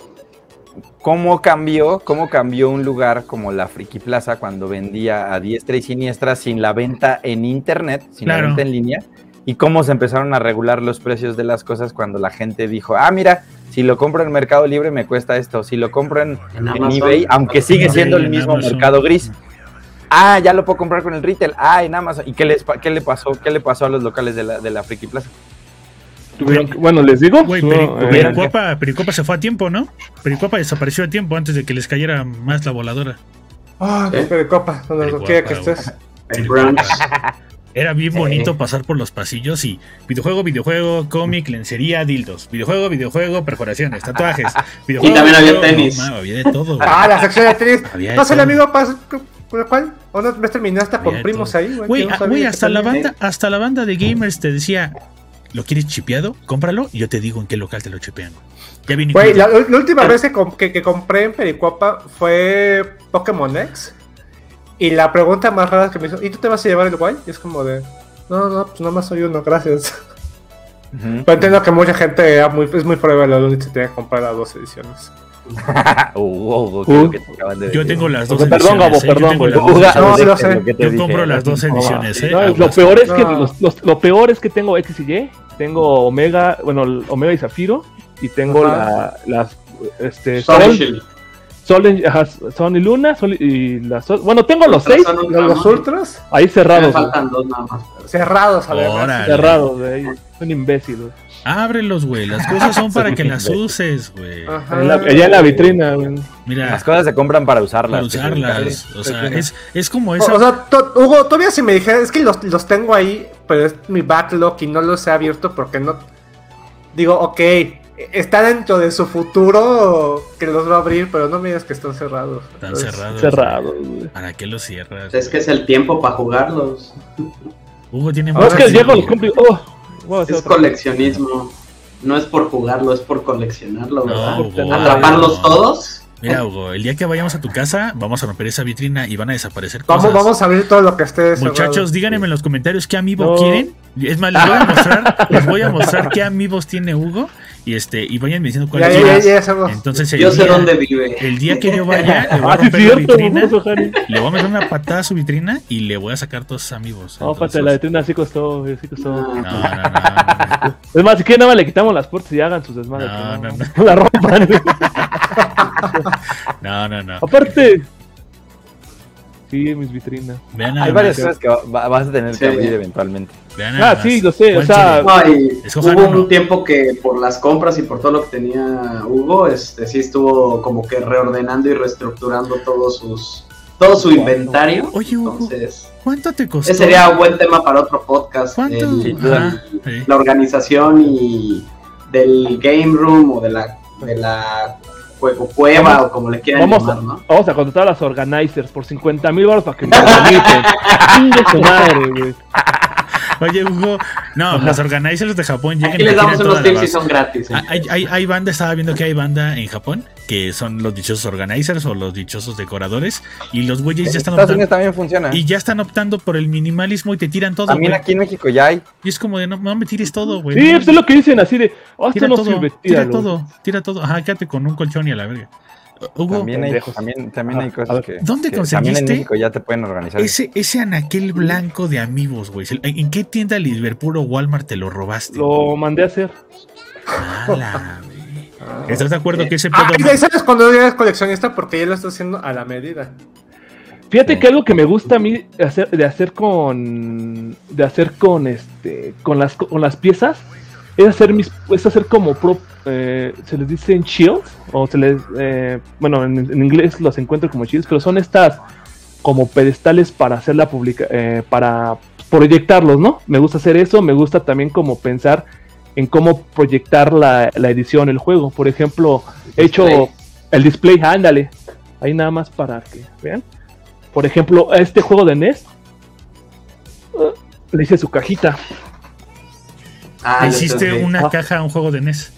¿Cómo cambió, cómo cambió un lugar como la Friki Plaza cuando vendía a diestra y siniestra sin la venta en internet, sin Claro. la venta en línea? Y cómo se empezaron a regular los precios de las cosas cuando la gente dijo, ah, mira, Si lo compro en Mercado Libre me cuesta esto. Si lo compro en, En en Amazon. eBay, aunque sigue siendo el mismo mercado gris. Ah, ya lo puedo comprar con el retail. Ah, en Amazon. ¿Y qué, les, qué le pasó? ¿Qué le pasó a los locales de la, de la Friki Plaza? Tuvieron que- bueno, les digo. No, Peri- eh, Pericopa, Pericopa se fue a tiempo, ¿no? Pericopa desapareció a tiempo antes de que les cayera más la voladora. Ah, ¿Eh? de copa, donde Pericopa, quiera que estés. Era bien Sí. bonito pasar por los pasillos y videojuego, videojuego, cómic, lencería, dildos. Videojuego, videojuego, perforaciones, tatuajes. Videojuego, también había videojuego. tenis. No, había de todo. Ah, la sección de tenis. Había No sé, el todo. amigo pasa. ¿Cuál? ¿O no me Había con primos todo. ahí, güey? No ah, hasta la también- banda, hasta la banda de gamers te decía, ¿lo quieres chipeado? Cómpralo y yo te digo en qué local te lo chipean. Ya viene Güey, la, última vez que, que- que compré en Pericuapa fue Pokémon X. Y la pregunta más rara que me hizo, ¿y tú te vas a llevar el guay? Y es como de, no, no, pues nada más soy uno, gracias. Ujú. Pero entiendo que mucha gente era muy, es muy probable que se tenga que comprar las dos ediciones. Uh, uh, uh, ¿qué es lo que te acaban de Yo tengo las dos Perdón, ediciones. Gabo, ¿eh? Perdón, las dos No, te Yo compro las dos ediciones, ¿eh? No, lo peor es que No. los- los- lo peor es que tengo X y Y, tengo Omega, bueno, Omega y Zafiro y tengo la, las este Sol Sol, y Shield. Sol, y- ajá, Sol y Luna, Sol y- y las bueno, tengo los seis un Los, ultras ahí cerrados, faltan dos nada más. cerrados, además. Órale. cerrados, güey, son imbéciles. Ábrelos, güey. Las cosas son para que las uses, güey. Ajá. En la- allá en la vitrina, güey. Mira, Las cosas se compran para usarlas. para usarlas. O sea, es, es como O, esa. o sea, to- Hugo, todavía si me dijeras, es que los, los tengo ahí, pero es mi backlog y no los he abierto porque no. Digo, ok, está dentro de su futuro que los va a abrir, pero no me digas que están cerrados. Están Entonces, cerrados. Cerrados, güey. ¿Para qué los cierras? Es que es el tiempo para jugarlos. Hugo tiene No, es más que el. Diego los cumple. Oh, Es coleccionismo. No es por jugarlo, es por coleccionarlo, ¿verdad? No, Hugo. Atraparlos todos. Mira, Hugo, el día que vayamos a tu casa, vamos a romper esa vitrina y van a desaparecer Vamos, cosas. vamos a abrir todo lo que esté. Muchachos, díganme en los comentarios qué amiibo No. quieren. Es más, les voy a mostrar, les voy a mostrar qué amigos tiene Hugo y este y vayan diciendo Ya, cuáles ya, ya, ya hacemos. Entonces el Yo sé día, dónde vive. el día que yo vaya, le voy a Ah, romper la cierto, vitrina, famoso, le voy a meter una patada a su vitrina y le voy a sacar todos sus amigos. No, pate, la vitrina sí costó, sí costó. No, no, no, Es más, si quieren, nada más le quitamos las puertas y hagan sus desmadres. No, no, no, La rompan. no, no, no. Aparte. Sí, mis vitrinas. Vean Hay varias cosas que va- vas a tener que abrir eventualmente. vean nada Ah, más. sí, lo sé, o ¿Cuál sea, quieren? No, y Escojan hubo uno. un tiempo que por las compras y por todo lo que tenía Hugo, este sí estuvo como que reordenando y reestructurando todos sus todo su inventario. Oye, Hugo, Entonces, ¿cuánto te costó? ese sería un buen tema para otro podcast. ¿Cuánto? el- Ajá, sí. la organización y del game room o de la de la juego cueva Vamos- o como le quieran vamos, llamar, ¿no? vamos a contratar a las organizers por 50 mil baros para que me organicen. Chingue su madre, güey. Oye, Hugo, no, los organizers de Japón llegan Aquí y les damos unos tips y son gratis. ¿eh? Ah, Hay, hay, hay banda, estaba viendo que hay banda en Japón que son los dichosos organizers o los dichosos decoradores y los güeyes ya están Estados Unidos optando también funciona. y ya están optando por el minimalismo y te tiran todo. También güey. aquí en México ya hay. Y es como de no, no me tires todo, güey. Sí, no, pues es lo que dicen así de. Oh, tira no todo, sirve, tira todo, tira todo. Ajá, quédate con un colchón y a la verga. Hugo, También hay, también, también hay Ah, cosas ver, que. ¿dónde que También en conseguiste México ya te pueden organizar. ese, ese anaquel blanco de amigos, güey? ¿En qué tienda Liverpool o Walmart te lo robaste? Lo mandé a hacer. Ala, güey. ¿Estás de acuerdo que ese Ah, pedo y ¿sabes cuando eres coleccionista? Porque ya lo está haciendo a la medida. Fíjate Sí. que algo que me gusta a mí de hacer, de hacer con. De hacer con este. Con las, con las piezas. Es hacer mis. Es hacer como pro. eh, se les dicen shields. O se les. eh, bueno, en, en inglés los encuentro como shields. Pero son estas. Como pedestales para hacer la publica. eh, para proyectarlos, ¿no? Me gusta hacer eso. Me gusta también como pensar en cómo proyectar la, la edición, el juego. Por ejemplo, he hecho el display, ándale. Ahí nada más para que vean. Por ejemplo, a este juego de NES le hice su cajita. Ah, Le hiciste una Ah. caja a un juego de NES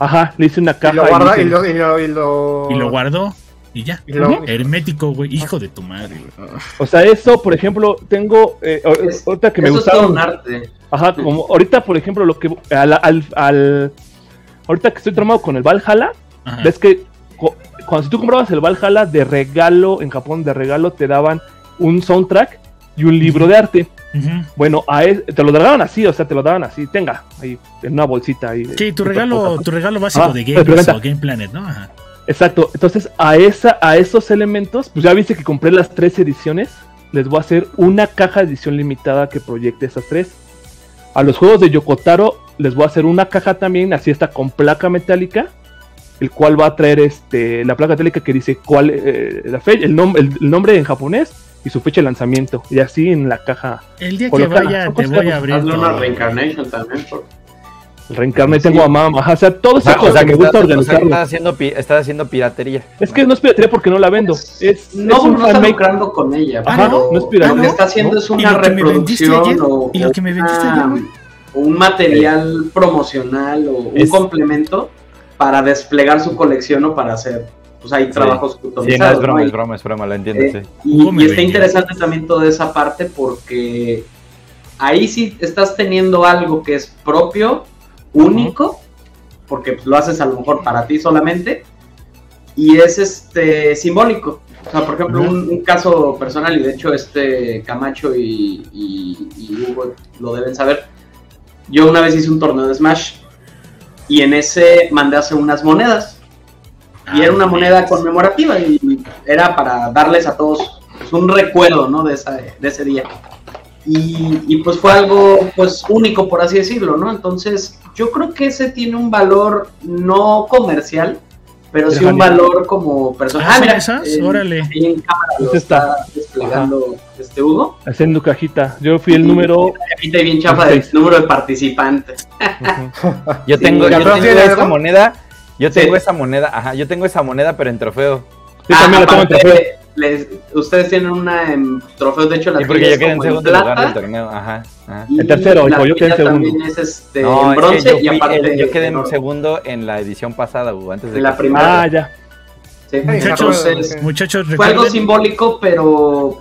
Ajá, le hice una Y caja. y lo, y lo, y lo, y lo guardó y ya. y lo- Hermético, güey. Hijo de tu madre, güey. O sea, eso, por ejemplo, tengo. eh, ahorita que me Eso es todo un arte. Ajá, como ahorita, por ejemplo, lo que. Al, al, al- ahorita que estoy tramado con el Valhalla, Ajá. ves que cuando si tú comprabas el Valhalla de regalo, en Japón de regalo, te daban un soundtrack y un libro de arte. Bueno, a es- te lo daban así, o sea, te lo daban así, tenga, ahí, en una bolsita ahí. Sí, tu regalo, tu regalo básico Ah, de Games o Game Planet, ¿no? Ajá. Exacto, entonces a esa, a esos elementos, pues ya viste que compré las tres ediciones, les voy a hacer una caja de edición limitada que proyecte esas tres. A los juegos de Yokotaro les voy a hacer una caja también, así está con placa metálica, el cual va a traer este la placa metálica que dice cuál eh, la fe, el, nom- el, el nombre en japonés y su fecha de lanzamiento, y así en la caja. El día que Colocada. vaya Son te cosas voy que a abrir. Hazle una todo. reincarnation también. por- Reencarné, tengo a mamá, o sea, todo o sea que me gusta estás, o sea que organizarlo. estás haciendo, pi- estás haciendo piratería. Es que no es piratería porque no la vendo. Es, No, es un no está lucrando con ella. Ajá, pero no es pirata. Lo que está haciendo ¿no? es ¿Y una que reproducción ayer? o, ¿Y lo que me vendiste una- ayer, o un material promocional o un Es- complemento para desplegar su colección o para hacer pues hay trabajos Sí, no, customizados. es broma, ¿no? es broma, es broma, lo entiendo, Eh, sí. y, está interesante también toda esa parte porque ahí sí estás teniendo algo que es propio, único, porque pues, lo haces a lo mejor para ti solamente, y es este simbólico. O sea, por ejemplo, un, un caso personal, y de hecho este Camacho y, y- y Hugo lo deben saber. Yo una vez hice un torneo de Smash y en ese mandé a hacer unas monedas y Ah, era una no moneda conmemorativa y era para darles a todos pues, un recuerdo ¿no? de, esa, de ese día. Y, y, pues fue algo pues único, por así decirlo, ¿no? Entonces yo creo que ese tiene un valor no comercial, pero sí un valor como personal. Ah, Ah, ¿son mira, esas? eh, Órale. ahí en cámara lo Pues está, está. desplegando este Hugo. Haciendo cajita. Yo fui el número. Te bien chafa del número de participantes. Ujú. Yo tengo, Sí, yo ¿Carlos tengo esa moneda, yo Sí. tengo esa moneda, ajá, yo tengo esa moneda, pero en trofeo. Sí, también Ah, la tengo en trofeo. les- ustedes tienen una en trofeos, de hecho la Sí, porque yo quedé en segundo lugar del plata. torneo, ajá. ajá. El tercero, hijo, yo quedé en segundo. también es este, No, en es que bronce yo, y aparte. el- yo quedé en oro. segundo en la edición pasada, Hugo, antes de En la que- primera. Ah, ya. Sí, Muchachos, entonces, Muchachos, fue algo simbólico, pero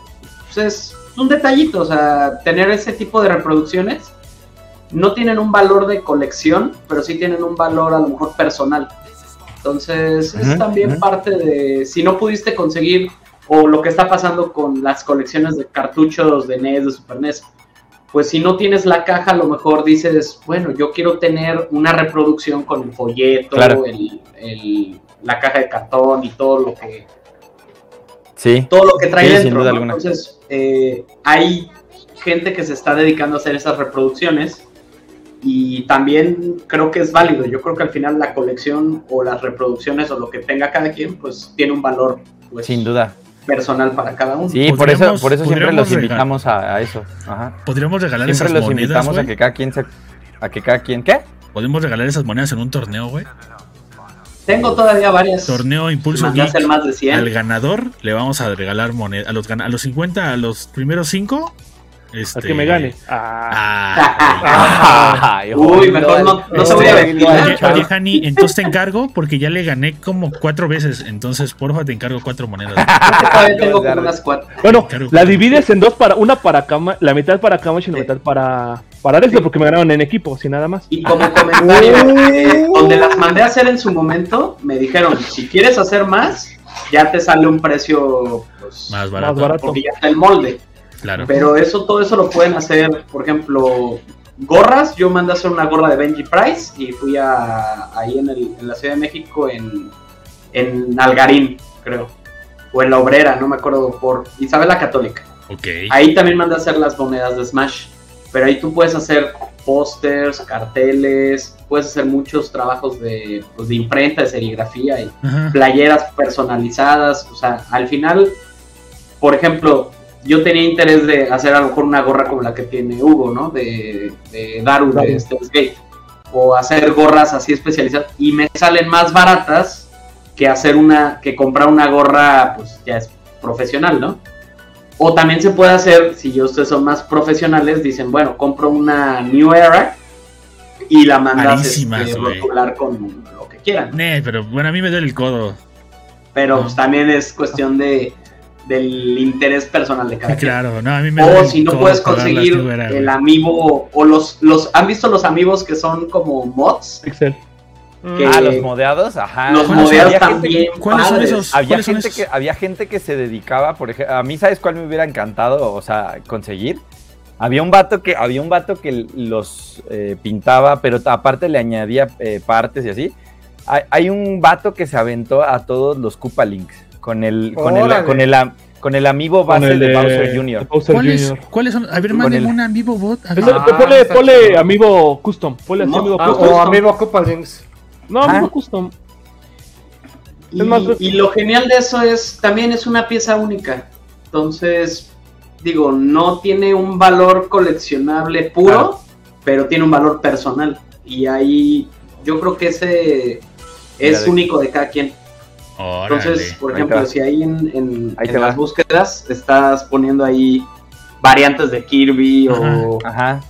pues, es un detallito. O sea, tener ese tipo de reproducciones no tienen un valor de colección, pero sí tienen un valor a lo mejor personal. Entonces, es también parte de si no pudiste conseguir o lo que está pasando con las colecciones de cartuchos de NES, de Super NES. Pues si no tienes la caja, a lo mejor dices, bueno, yo quiero tener una reproducción con el folleto, Claro. el- el- la caja de cartón y todo lo que Sí, todo lo que trae Sí, sin dentro. duda ¿no? Entonces, eh, hay gente que se está dedicando a hacer esas reproducciones y también creo que es válido. Yo creo que al final la colección o las reproducciones o lo que tenga cada quien, pues tiene un valor pues, sin duda. personal para cada uno. Sí, por eso, por eso siempre los invitamos a, a eso. Ajá. Podríamos regalar Siempre esas los monedas, invitamos a que cada quien se, a que cada quien, ¿qué? Podemos regalar esas monedas en un torneo, güey. Tengo todavía varias. Torneo Impulso Geek. más de 100. Al ganador le vamos a regalar monedas. A los, gan- a los 50, a los primeros 5. Este, Al que me gane. Ah. Ah, Ay, Uy, mejor no- no se voy a Oye, oye, Jani, entonces te encargo porque ya le gané como cuatro veces. Entonces, porfa, te encargo cuatro monedas. Tengo como unas cuatro. Bueno, la divides en dos para una para Cama, la mitad para Camacho y la mitad para para Alex, porque me ganaron en equipo, sin nada más. Y como comentario, eh, donde las mandé a hacer en su momento, me dijeron, si quieres hacer más, ya te sale un precio pues, Más barato. Más barato. porque ya está el molde. Claro. Pero eso, todo eso lo pueden hacer, por ejemplo, gorras. Yo mandé a hacer una gorra de Benji Price y fui a, ahí en, el- en la Ciudad de México, en, en Algarín, creo. O en La Obrera, no me acuerdo, por Isabel la Católica. Ahí también mandé a hacer las monedas de Smash. Pero ahí tú puedes hacer pósters, carteles, puedes hacer muchos trabajos de, pues, de imprenta, de serigrafía y Ajá. playeras personalizadas. O sea, al final, por ejemplo, yo tenía interés de hacer a lo mejor una gorra como la que tiene Hugo, ¿no? De, de Daru, Daru. de Gate. O hacer gorras así especializadas. Y me salen más baratas que hacer una, que comprar una gorra, pues ya es profesional, ¿no? O también se puede hacer, si ya ustedes son más profesionales, dicen, bueno, compro una New Era y la mandas este, rotular con lo que quieran. Nee, pero bueno, a mí me duele el codo. Pero No. pues, también es cuestión de del interés personal de cada quien. Claro, no, a mí me O si no puedes conseguir el amiibo o los los han visto los amigos que son como mods Excel. que- Ah, los modeados, ajá. los modeados Había gente- también ¿Cuáles son esos? Había ¿Cuáles son gente, esos? que, había gente que se dedicaba, por ejemplo, a mí, ¿sabes cuál me hubiera encantado? O sea, conseguir Había un vato que, había un vato que los eh, pintaba, pero aparte le añadía eh, partes y así. Hay, hay un vato que se aventó a todos los Koopa Links con el, con el, con el, am- con el Con base el de Bowser Jr. Bowser ¿Cuáles, Jr. ¿Cuáles son? A ver, manden el- un amigo bot. A ver. Ah, ponle, ponle amigo custom. Ponle así No, amigo Ah, custom. o amigo Links. No, Ah. amigo custom. Y, Es más- y lo genial de eso es, también es una pieza única. Entonces, digo, no tiene un valor coleccionable puro, Claro. pero tiene un valor personal. Y ahí yo creo que ese Mira, es de- único de cada quien. Entonces, por ejemplo, si ahí en, en- Ahí en te va. las búsquedas estás poniendo ahí variantes de Kirby o, Ajá.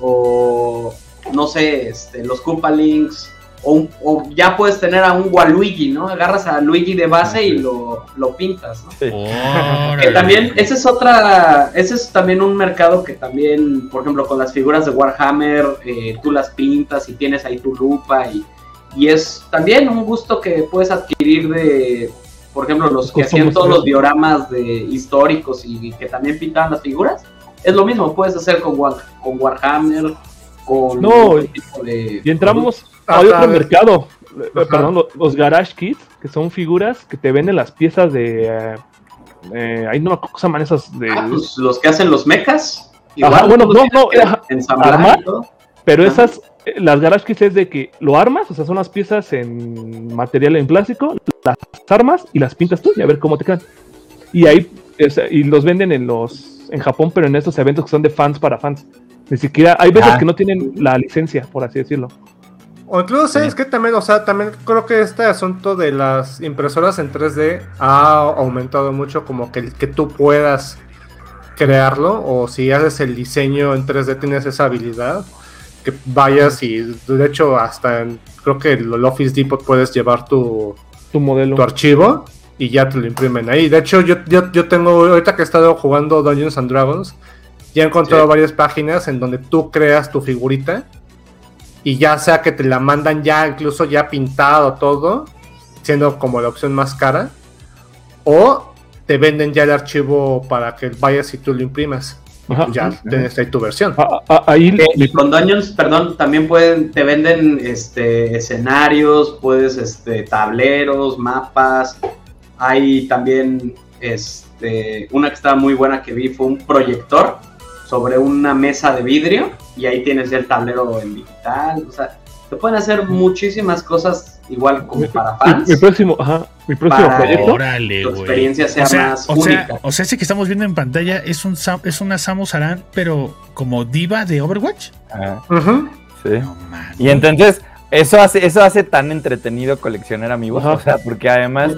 o no sé, este, los Koopa Links, o, un- o ya puedes tener a un Waluigi, ¿no? Agarras a Luigi de base y lo, lo pintas, ¿no? Sí. Que también, ese es otra, ese es también un mercado que también, por ejemplo, con las figuras de Warhammer, eh, tú las pintas y tienes ahí tu lupa y, y es también un gusto que puedes adquirir de, por ejemplo, los que hacían todos los dioramas de históricos y, que también pintaban las figuras. Es lo mismo, puedes hacer con, War- con Warhammer, con No, tipo de... Y entramos Ah, a otro mercado. Eh, Ajá. Perdón, lo- los Garage Kits, que son figuras que te venden las piezas de. eh, eh, ahí no me acuerdo cómo se llaman esas de. Ah, pues, los que hacen los mechas. Ajá, bueno, los no, no, armar. y todo. Pero Ajá. esas, las Garage Kits es de que lo armas, o sea, son las piezas en material en plástico, las armas y las pintas tú y a ver cómo te quedan. Y ahí, o sea, y los venden en los, en Japón, pero en estos eventos que son de fans para fans. Ni siquiera, hay veces Ah. que no tienen la licencia, por así decirlo. O incluso, ¿sabes que También, o sea, también creo que este asunto de las impresoras en 3D ha aumentado mucho como que, que tú puedas crearlo o si haces el diseño en 3D tienes esa habilidad que vayas y de hecho hasta en, creo que el Office Depot puedes llevar tu, Tu modelo. tu archivo y ya te lo imprimen ahí. De hecho, yo, yo, yo tengo, ahorita que he estado jugando Dungeons and Dragons, ya he encontrado Sí. varias páginas en donde tú creas tu figurita y ya sea que te la mandan ya incluso ya pintado todo, siendo como la opción más cara, o te venden ya el archivo para que vayas y tú lo imprimas. Ajá. Ya tienes ahí tu versión. Ah, ah, ahí Eh, y con Dungeons, perdón, también pueden, te venden este escenarios, puedes este tableros, mapas. Hay también este una que estaba muy buena que vi fue un proyector sobre una mesa de vidrio y ahí tienes el tablero en digital, o sea, te pueden hacer muchísimas cosas igual como para fans. mi próximo, ajá, mi próximo Para- proyecto. Órale, tu güey. experiencia sea o sea, más o sea, única. o sea, ese que estamos viendo en pantalla es un es una Samus Aran, pero como diva de Overwatch. Ajá, Ujú. sí. No. Y entonces, eso hace, eso hace tan entretenido coleccionar amigos, Ajá. o sea, porque además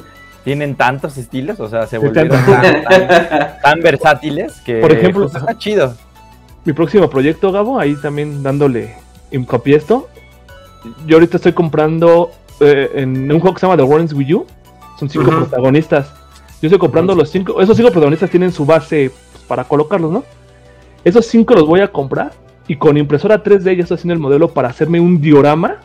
tienen tantos estilos, o sea, se volvieron tan, tan- tan versátiles que Por ejemplo, pues, está chido. Mi próximo proyecto, Gabo, ahí también dándole hincapié esto. Yo ahorita estoy comprando eh, en un juego que se llama The Warrens With You. Son cinco protagonistas. Yo estoy comprando los cinco. Esos cinco protagonistas tienen su base pues, para colocarlos, ¿no? Esos cinco los voy a comprar. Y con impresora 3D ya estoy haciendo el modelo para hacerme un diorama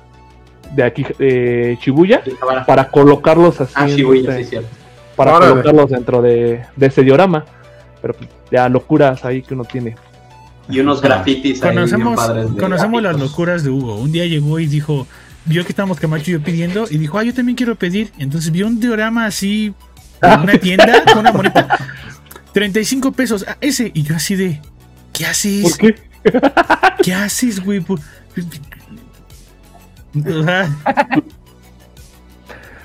de aquí, de Shibuya, para colocarlos así. Ah, Shibuya, este- sí, cierto. para Órale. colocarlos dentro de, de ese diorama. Pero pues, ya locuras ahí que uno tiene. Y unos grafitis ahí padres conocemos las locuras de Hugo. Un día llegó y dijo, vio que estábamos Camacho y yo pidiendo, y dijo, ah, yo también quiero pedir. Entonces vio un diorama así en una tienda con una monita. 35 pesos, ah, ese. Y yo así de, ¿qué haces? ¿Por qué? ¿Qué haces, güey? Por- O sea,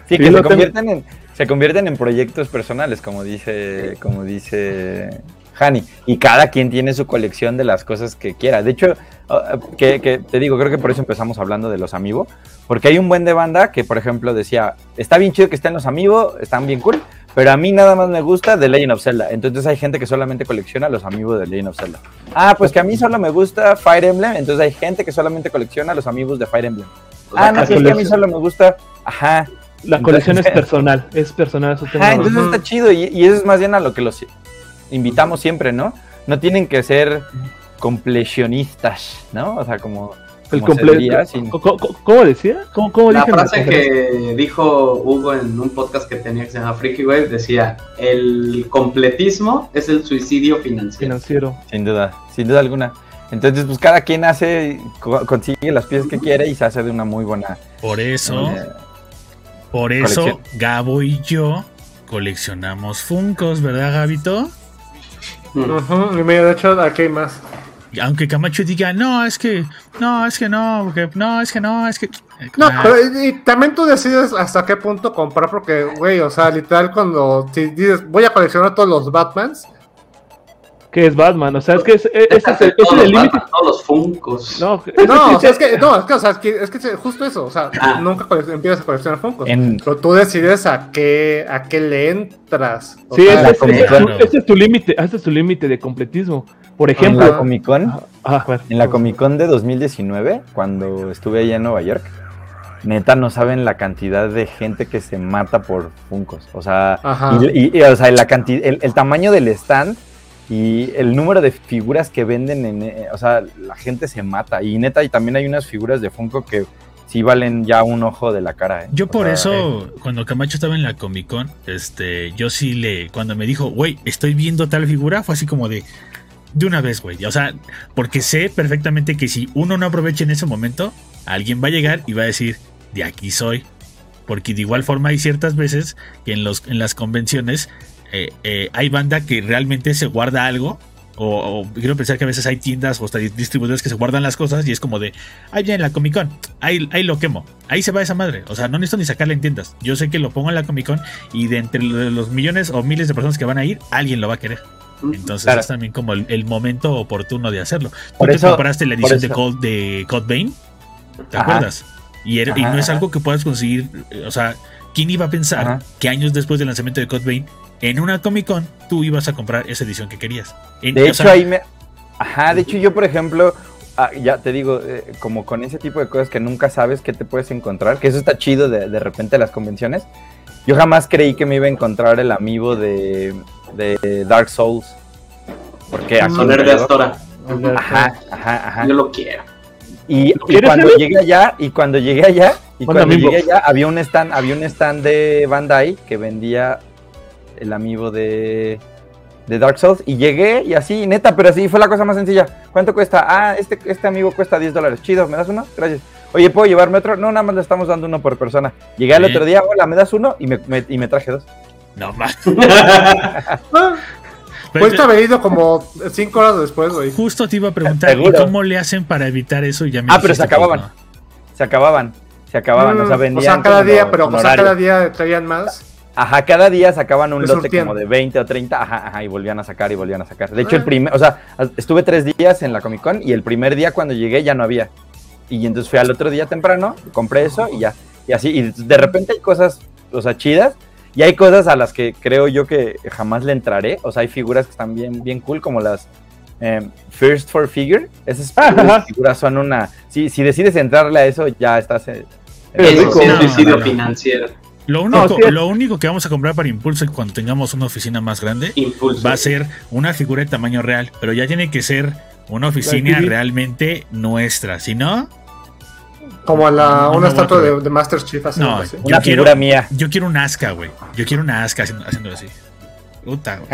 Sí, que se convierten, en, se convierten en proyectos personales, como dice, como dice Hani. Y cada quien tiene su colección de las cosas que quiera. De hecho, ah, que, que te digo, creo que por eso empezamos hablando de los amigos. Porque hay un buen de banda que, por ejemplo, decía, está bien chido que estén los amigos, están bien cool, pero a mí nada más me gusta The Legend of Zelda. Entonces hay gente que solamente colecciona los amigos de Legend of Zelda. Ah, pues que a mí solo me gusta Fire Emblem, entonces hay gente que solamente colecciona los amigos de Fire Emblem. Ah, no, sí, es que a mí solo me gusta, ajá, La Entonces- colección es personal, es personal. Eso Ah, entonces está chido y, y eso es más bien a lo que los invitamos siempre, ¿no? No tienen que ser completionistas, ¿no? O sea, como El como se completo. diría, sin- ¿Cómo, cómo- cómo decía? ¿Cómo, cómo La frase que dijo Hugo en un podcast que tenía que se llama Freaky Wave decía: el completismo es el suicidio financiero. Financiero. Sin duda, sin duda alguna. Entonces, pues cada quien hace, co- consigue las piezas que quiere y se hace de una muy buena. Por eso, eh, por eso, colección. Gabo y yo coleccionamos Funcos, ¿verdad, Gabito? Ujú, y mira, de hecho, aquí hay más. Y Aunque Camacho diga, no, es que, no, es que no, porque, no, es que no, es que. No, Ah, pero y, y también tú decides hasta qué punto comprar, porque, güey, o sea, literal, cuando si dices, voy a coleccionar todos los Batmans, ¿Qué es Batman? O sea, es que es- e- ese es el, el límite. Todos los Funkos. No, No, o sea, es que, no, es que, o sea, es que, es que justo eso, o sea, Ah. nunca empiezas a coleccionar Funkos. En- Pero tú decides a qué, a qué le entras. Sí, ese, es- tu- ese es tu límite, ese es tu límite de completismo. Por en ejemplo, la Comic Con, ah, a ver, en la Comic Con de 2019, cuando estuve allá en Nueva York, neta no saben la cantidad de gente que se mata por Funcos. O sea, y, y- y, o sea, la canti- el, el tamaño del stand y el número de figuras que venden, en, eh, o sea, la gente se mata. Y neta, y también hay unas figuras de Funko que sí valen ya un ojo de la cara. ¿eh? Yo O por sea, eso, cuando Camacho estaba en la Comic Con, este, yo sí le, cuando me dijo, güey, estoy viendo tal figura, fue así como de, de una vez, güey. O sea, porque sé perfectamente que si uno no aprovecha en ese momento, alguien va a llegar y va a decir, de aquí soy. Porque de igual forma hay ciertas veces que en, los, en las convenciones eh, eh, hay banda que realmente se guarda algo. O, o quiero pensar que a veces hay tiendas o hasta distribuidores que se guardan las cosas y es como de, ahí viene la Comic Con, ahí, ahí lo quemo, ahí se va esa madre. O sea, no necesito ni sacarla en tiendas. Yo sé que lo pongo en la Comic Con y de entre lo- los millones o miles de personas que van a ir, alguien lo va a querer. Entonces Claro. es también como el, el momento oportuno de hacerlo. Tú Por te eso- compraste la edición de. Cold de Code Vein, ¿te Ajá. acuerdas? Y, no es algo que puedas conseguir, eh, o sea, ¿quién iba a pensar Ajá. que años después del lanzamiento de Code Vein, en una Comic Con, tú ibas a comprar esa edición que querías? En- De hecho, sea, ahí me. Ajá, de hecho, yo, por ejemplo, ah, ya te digo, eh, como con ese tipo de cosas que nunca sabes qué te puedes encontrar, que eso está chido de, de repente en las convenciones. Yo jamás creí que me iba a encontrar el amigo de, de Dark Souls. Porque aquí de Astora. Ajá, ajá, ajá. Yo lo quiero. Y, ¿Lo y quieres, cuando llegué allá, y cuando llegué allá, y cuando amigo. llegué allá, había un stand, había un stand de Bandai que vendía el amigo de, de Dark Souls. Y llegué y así, neta, pero así fue la cosa más sencilla. ¿Cuánto cuesta? Ah, este, este amigo cuesta 10 dólares. Chido, ¿me das uno? Gracias. Oye, ¿puedo llevarme otro? No, nada más le estamos dando uno por persona. Llegué al otro día, hola, ¿me das uno? Y me, me- y me traje dos. no más. Pudiste haber ido como cinco horas después, güey. Justo te iba a preguntar, ¿y Seguro. cómo le hacen para evitar eso? Y ya me Ah, pero se dijiste, pues, acababan. no. Se acababan. Se acababan. o sea, Mm, vendían. cada día, pero o sea, cada día traían más. Ajá, cada día sacaban un Te lote como de 20 o 30, ajá, ajá, y volvían a sacar y volvían a sacar. De hecho, Ah. el primer, o sea, estuve tres días en la Comic Con y el primer día cuando llegué ya no había. Y entonces fui al otro día temprano, compré eso y ya. Y así, y de repente hay cosas, o sea, chidas, y hay cosas a las que creo yo que jamás le entraré. O sea, hay figuras que están bien, bien cool, como las eh, First for Figure. Esas Ajá. figuras son una. Si, si decides entrarle a eso, ya estás. eh, es No, suicidio no, no. financiero. Lo único, No, sí. lo único que vamos a comprar para Impulso cuando tengamos una oficina más grande va a ser una figura de tamaño real, pero ya tiene que ser una oficina realmente nuestra. Si no, Como a la, No, no una estatua de, de Master Chief. así, No, así. Una quiero- figura mía. yo quiero una asca, güey. Yo quiero una asca haciendo, haciendo así. Puta, güey.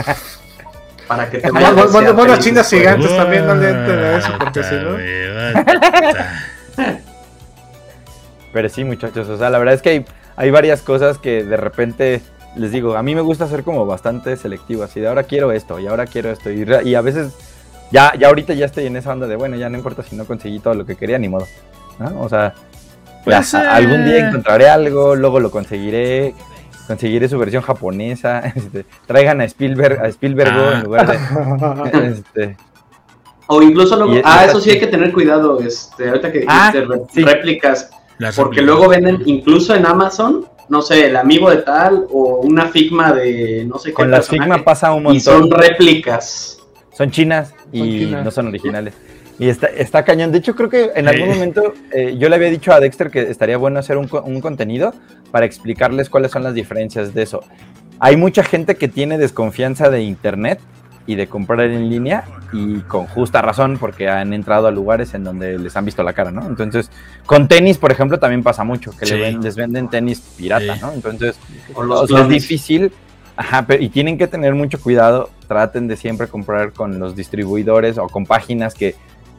Para que te Bueno, chingas gigantes también, no le entren a eso, porque si no. Pero sí, muchachos, o sea, la verdad es que hay, varias cosas que de repente les digo, a mí me gusta ser como bastante selectivo, así de ahora quiero esto y ahora quiero esto. Y, a veces, ya, ya ahorita ya estoy en esa onda de, bueno, ya no importa si no conseguí todo lo que quería, ni modo. ¿no? O sea, ya, Pues, algún día encontraré algo, luego lo conseguiré, conseguiré su versión japonesa. este, traigan a Spielberg, a Spielberg Ah. en lugar de. este, O incluso luego. Y- ah, eso sí hay que tener cuidado. Este, ahorita que Ah, dijiste sí. réplicas. Las Porque luego venden, incluso en Amazon, no sé, el amigo de tal o una Figma de no sé qué. con las personaje, Figma pasa un Y son montón. réplicas. Son chinas y Son chinas. no son originales. Y está, está cañón. De hecho, creo que en algún momento eh, yo le había dicho a Dexter que estaría bueno hacer un, un contenido para explicarles cuáles son las diferencias de eso. Hay mucha gente que tiene desconfianza de Internet y de comprar en línea y con justa razón porque han entrado a lugares en donde les han visto la cara, ¿no? Entonces, con tenis, por ejemplo, también pasa mucho, que Sí. le ven- les venden tenis pirata, Sí. ¿no? Entonces, O sea, es difícil, ajá, pero, y tienen que tener mucho cuidado, traten de siempre comprar con los distribuidores o con páginas que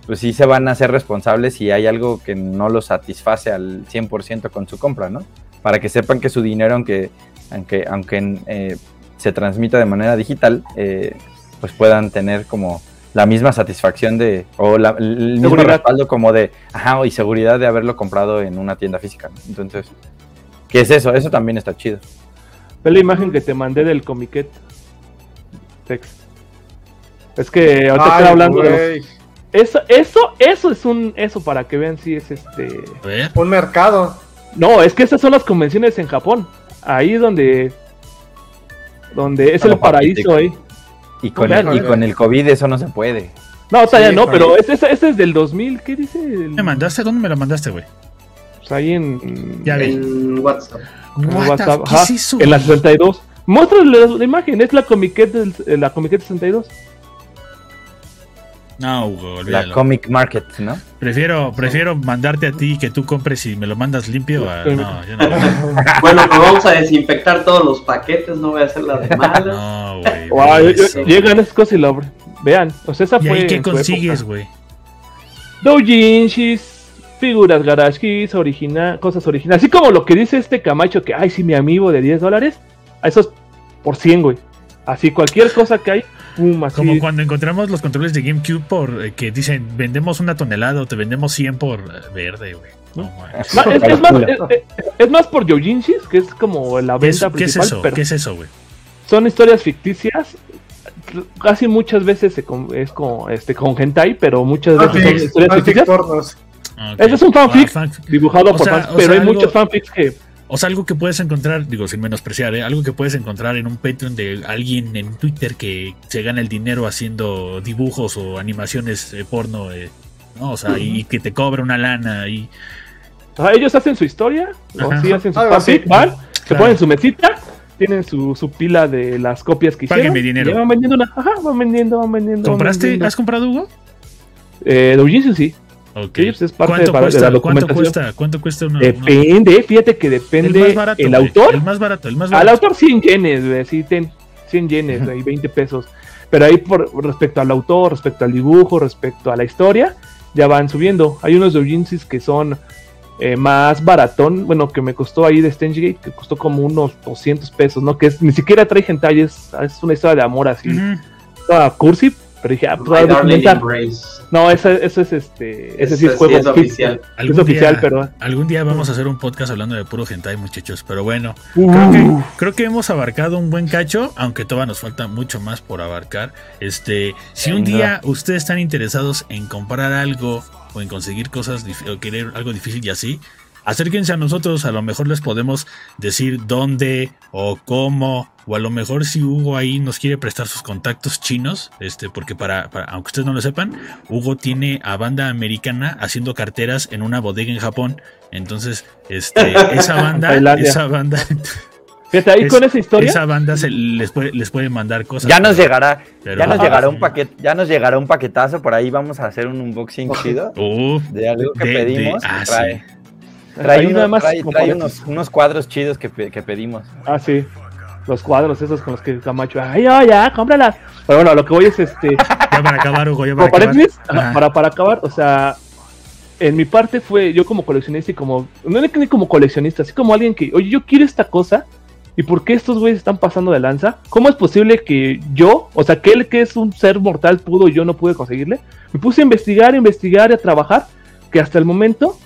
pues sí se van a hacer responsables si hay algo que no los satisface al 100% con su compra, ¿no? Para que sepan que su dinero, aunque, aunque, aunque eh, se transmita de manera digital, eh, pues puedan tener como la misma satisfacción de, o la- el mismo Seguridad. respaldo como de, ajá, y seguridad de haberlo comprado en una tienda física, ¿no? Entonces, ¿qué es eso? Eso también está chido. Ve la imagen que te mandé del comiquet. Tex. Es que ahorita Ay, estaba hablando de los- Eso, eso, eso es un. Eso para que vean si es este. Un mercado. No, es que esas son las convenciones en Japón. Ahí es donde. Donde es Como el paraíso ahí. Y con, el, y con el COVID eso no se puede. No, o sea, ya no, pero ese, ese- ese es del 2000. ¿Qué dice? El- ¿Me mandaste? ¿Dónde me la mandaste, güey? pues ahí en. Ya vi. En WhatsApp. en What WhatsApp, ¿Qué es eso, En la güey? 62. Muéstrale la, la imagen, es la comiquet del, eh, la comiquet 62. No, Hugo, La. Comic Market, ¿no? Prefiero, prefiero mandarte a ti y que tú compres y me lo mandas limpio. a- no, yo no. Bueno, pues vamos a desinfectar todos los paquetes, no voy a hacer la de malas. No, güey. Yo- llegan esas cosas y lo abren. Vean, o sea, esa ¿Y fue. ahí qué consigues, güey? Doujinshis, figuras garage keys, original, cosas originales. Así como lo que dice este Camacho, que, ay, sí, mi amigo de 10 dólares, a esos por 100, güey. Así, cualquier cosa que hay, pum, así. Como cuando encontramos los controles de GameCube por eh, que dicen vendemos una tonelada o te vendemos 100 por eh, verde, güey. No, es, es más, es, es- más por Doujinshis, que es como la ¿Qué es, venta qué es principal, eso? pero ¿Qué es eso, güey? son historias ficticias. Casi muchas veces se con- es con, este, con hentai, pero muchas veces son historias ficticias. pornos. Ok. Ese es un fanfic. Ah, fanfic. Dibujado O por sea- fans, pero sea, hay algo- muchos fanfics que O sea, algo que puedes encontrar, digo, sin menospreciar, ¿eh? algo que puedes encontrar en un Patreon de alguien en Twitter que se gana el dinero haciendo dibujos o animaciones eh, porno, eh, ¿no? O sea, y que te cobra una lana y Ajá, ellos hacen su historia, o Ajá. sí hacen su van, se Claro. ponen su mesita, tienen su, su pila de las copias que hicieron. Páguenme dinero. y van vendiendo una, ajá, van vendiendo, van vendiendo. van ¿Compraste? vendiendo. ¿Has comprado Hugo? Eh, Doujinshi sí. Ok. Sí, pues es parte ¿Cuánto, de- de cuesta, la ¿Cuánto documentación. cuesta? ¿Cuánto cuesta uno? uno- Depende, fíjate que el depende más el, barato. autor. El más barato, el más Al barato. autor 100 yenes, güey, sí, ten, 100 yenes, güey, 20 pesos. Pero ahí por respecto al autor, respecto al dibujo, respecto a la historia, ya van subiendo. Hay unos doujinshis que son eh, más baratón, bueno, que me costó ahí de Stage Gate, que costó como unos 200 pesos, ¿no? Que es, ni siquiera trae hentai, es, es una historia de amor así, toda cursi, pero dije, ah, pues. No, ese, ese es este, ese sí es juego sí es oficial. Es Algún oficial, día- pero... Algún día vamos a hacer un podcast hablando de puro hentai, muchachos. Pero bueno, Uh, creo que, creo que hemos abarcado un buen cacho, aunque todavía nos falta mucho más por abarcar. Este, si un día ustedes están interesados en comprar algo o en conseguir cosas o querer algo difícil y así, acérquense a nosotros, a lo mejor les podemos decir dónde o cómo, o a lo mejor si Hugo ahí nos quiere prestar sus contactos chinos, este, porque para, para- aunque ustedes no lo sepan, Hugo tiene a banda americana haciendo carteras en una bodega en Japón. Entonces, este, esa banda, esa banda, Fíjate, ahí es- con esa historia... esa banda se les puede, les puede mandar cosas. Ya nos pero- llegará, pero- ya nos Ajá. llegará un paquete, ya nos llegará un paquetazo por ahí, vamos a hacer un unboxing chido de algo que de- de- pedimos. ah, trae sí. Trae, uno- nada más trae- como trae para- unos, unos cuadros chidos que, pe- que pedimos. Ah, sí. Los cuadros esos con los que Camacho. Ay, ya, ya, cómpralas. Pero bueno, lo que voy es este. Ya para acabar, Hugo, ya para acabar. paréntesis, ajá, Ajá. para, para acabar, o sea. En mi parte fue yo como coleccionista y como. No es que ni como coleccionista, así como alguien que. Oye, yo quiero esta cosa. ¿Y por qué estos güeyes están pasando de lanza? ¿Cómo es posible que yo, o sea, que él que es un ser mortal pudo y yo no pude conseguirle? Me puse a investigar, a investigar y a trabajar. Que hasta el momento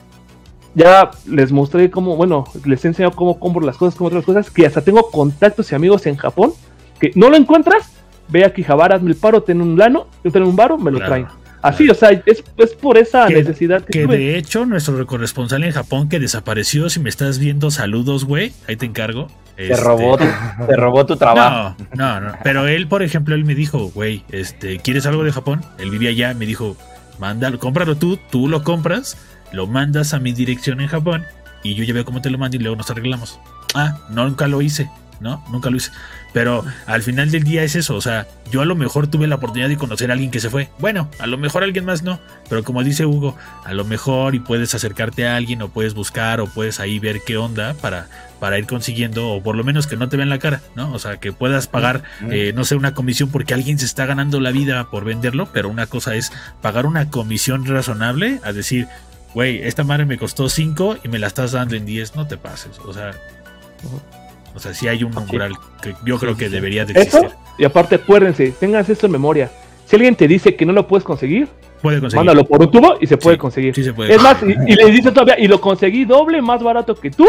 ya les mostré cómo, bueno, les he enseñado cómo compro las cosas, cómo otras cosas, que hasta tengo contactos y amigos en Japón, que no lo encuentras, ve aquí Javara, hazme el paro, ten un lano, yo tengo un varo, me lo Claro, traen. Así, o sea, es, es por esa Que- necesidad que, Que tuve. de hecho, nuestro corresponsal en Japón que desapareció, si me estás viendo, saludos, güey. Ahí te encargo. Te Este, robó, tu, te robó tu trabajo. No, no, no. Pero él, por ejemplo, él me dijo, güey, este, ¿quieres algo de Japón? Él vivía allá, me dijo, mándalo, cómpralo tú, tú lo compras, lo mandas a mi dirección en Japón y yo ya veo cómo te lo mando y luego nos arreglamos. Ah, no, nunca lo hice. ¿no? Nunca lo hice. Pero al final del día es eso, o sea, yo a lo mejor tuve la oportunidad de conocer a alguien que se fue. Bueno, a lo mejor alguien más no, pero como dice Hugo, a lo mejor y puedes acercarte a alguien o puedes buscar o puedes ahí ver qué onda para, para ir consiguiendo o por lo menos que no te vean la cara, ¿no? O sea, que puedas pagar, eh, no sé, una comisión porque alguien se está ganando la vida por venderlo, pero una cosa es pagar una comisión razonable a decir, güey, esta madre me costó 5 y me la estás dando en 10, no te pases, o sea... O sea, sí hay un umbral que yo creo que debería de existir. Eso, y aparte acuérdense, tengas esto en memoria. Si alguien te dice que no lo puedes conseguir, Puede conseguir. mándalo por un tubo y se puede Sí, conseguir. Sí se puede. Es más, y, y le dice todavía, y lo conseguí doble más barato que tú,